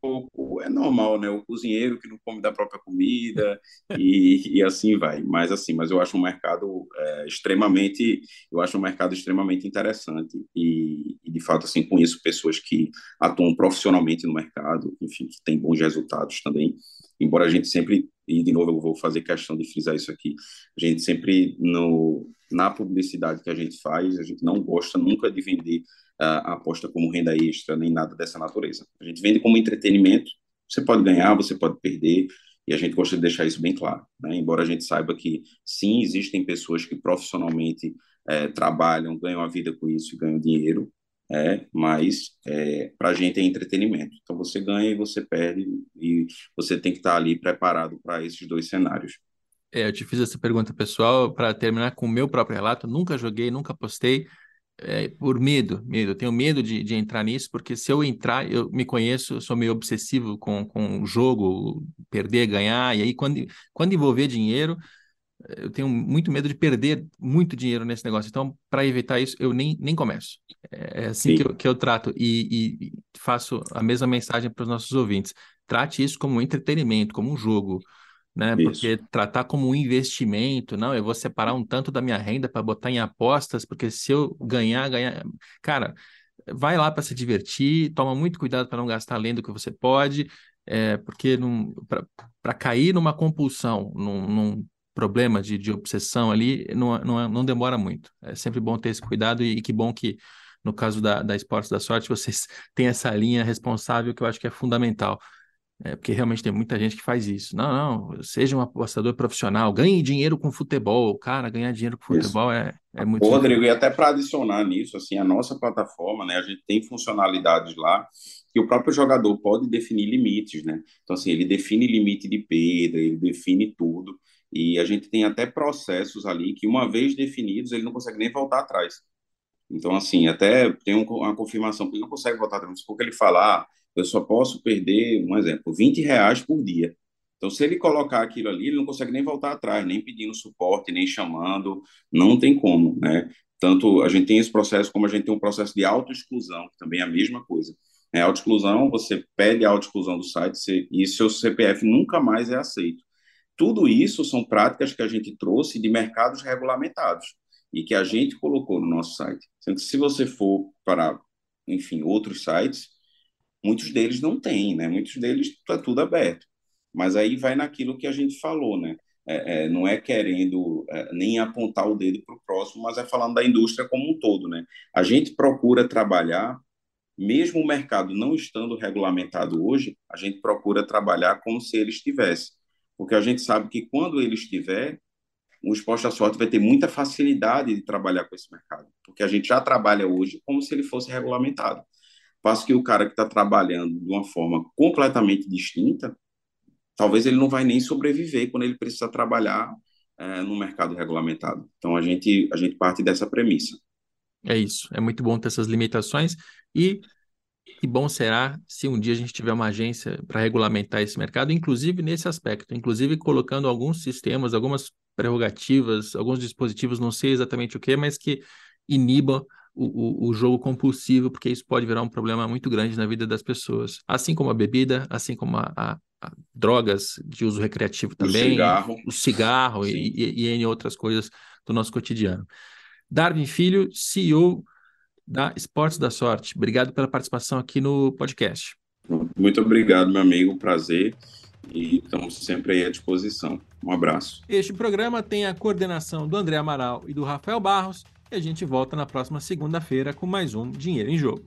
pouco, é normal, né? O cozinheiro que não come da própria comida e, e assim vai. Mas assim, mas eu acho um mercado é, extremamente, eu acho um mercado extremamente interessante e, e, de fato assim conheço pessoas que atuam profissionalmente no mercado, enfim, que têm bons resultados também. Embora a gente sempre e de novo eu vou fazer questão de frisar isso aqui, a gente sempre no na publicidade que a gente faz, a gente não gosta nunca de vender a aposta como renda extra, nem nada dessa natureza. A gente vende como entretenimento, você pode ganhar, você pode perder, e a gente gosta de deixar isso bem claro. Né? Embora a gente saiba que, sim, existem pessoas que profissionalmente é, trabalham, ganham a vida com isso ganham dinheiro, é, mas é, para a gente é entretenimento. Então você ganha e você perde, e você tem que estar ali preparado para esses dois cenários. É, eu te fiz essa pergunta pessoal para terminar com o meu próprio relato. Nunca joguei, nunca postei, é, por medo, medo. Eu tenho medo de, de entrar nisso, porque se eu entrar, eu me conheço, eu sou meio obsessivo com, com o jogo, perder, ganhar, e aí quando, quando envolver dinheiro, eu tenho muito medo de perder muito dinheiro nesse negócio. Então, para evitar isso, eu nem, nem começo. É, é assim que eu, que eu, trato e, e faço a mesma mensagem para os nossos ouvintes. Trate isso como um entretenimento, como um jogo né? Isso. Porque tratar como um investimento, não, eu vou separar um tanto da minha renda para botar em apostas, porque se eu ganhar, ganhar. Cara, vai lá para se divertir, toma muito cuidado para não gastar além do que você pode, é, porque para cair numa compulsão, num, num problema de, de obsessão ali, não, não, não demora muito. É sempre bom ter esse cuidado e, e que bom que. No caso da, da Esportes da Sorte, vocês têm essa linha responsável que eu acho que é fundamental é, porque realmente tem muita gente que faz isso. Não, não, seja um apostador profissional, ganhe dinheiro com futebol. Cara, ganhar dinheiro com futebol é, é muito. Ô, Rodrigo, e até para adicionar nisso, assim, a nossa plataforma, né, a gente tem funcionalidades lá que o próprio jogador pode definir limites, né? Então, assim, ele define limite de perda, ele define tudo. E a gente tem até processos ali que, uma vez definidos, ele não consegue nem voltar atrás. Então, assim, até tem uma confirmação que ele não consegue voltar atrás, porque ele falar. Ah, eu só posso perder, um exemplo, 20 reais por dia. Então, se ele colocar aquilo ali, ele não consegue nem voltar atrás, nem pedindo suporte, nem chamando, não tem como, né? Tanto a gente tem esse processo, como a gente tem um processo de autoexclusão, que também é a mesma coisa. É autoexclusão, você pede a autoexclusão do site você, e seu CPF nunca mais é aceito. Tudo isso são práticas que a gente trouxe de mercados regulamentados e que a gente colocou no nosso site. Que se você for para, enfim, outros sites, Muitos deles não têm, né? Muitos deles está tudo aberto. Mas aí vai naquilo que a gente falou, né? É, é, não é querendo é, nem apontar o dedo para o próximo, mas é falando da indústria como um todo, né? A gente procura trabalhar, mesmo o mercado não estando regulamentado hoje, a gente procura trabalhar como se ele estivesse, porque a gente sabe que quando ele estiver, o esporte à sorte vai ter muita facilidade de trabalhar com esse mercado, porque a gente já trabalha hoje como se ele fosse regulamentado. Passo que o cara que está trabalhando de uma forma completamente distinta, talvez ele não vai nem sobreviver quando ele precisa trabalhar é, no mercado regulamentado. Então a gente a gente parte dessa premissa. É isso. É muito bom ter essas limitações e que bom será se um dia a gente tiver uma agência para regulamentar esse mercado, inclusive nesse aspecto, inclusive colocando alguns sistemas, algumas prerrogativas, alguns dispositivos, não sei exatamente o que, mas que inibam o, o, jogo compulsivo, porque isso pode virar um problema muito grande na vida das pessoas. Assim como a bebida, assim como a, a, a drogas de uso recreativo também, o cigarro, o cigarro e, e, e N outras coisas do nosso cotidiano. Darwin Filho, CEO da Esportes da Sorte. Obrigado pela participação aqui no podcast. Muito obrigado, meu amigo. Prazer. E estamos sempre aí à disposição. Um abraço. Este programa tem a coordenação do André Amaral e do Rafael Barros. E a gente volta na próxima segunda-feira com mais um Dinheiro em Jogo.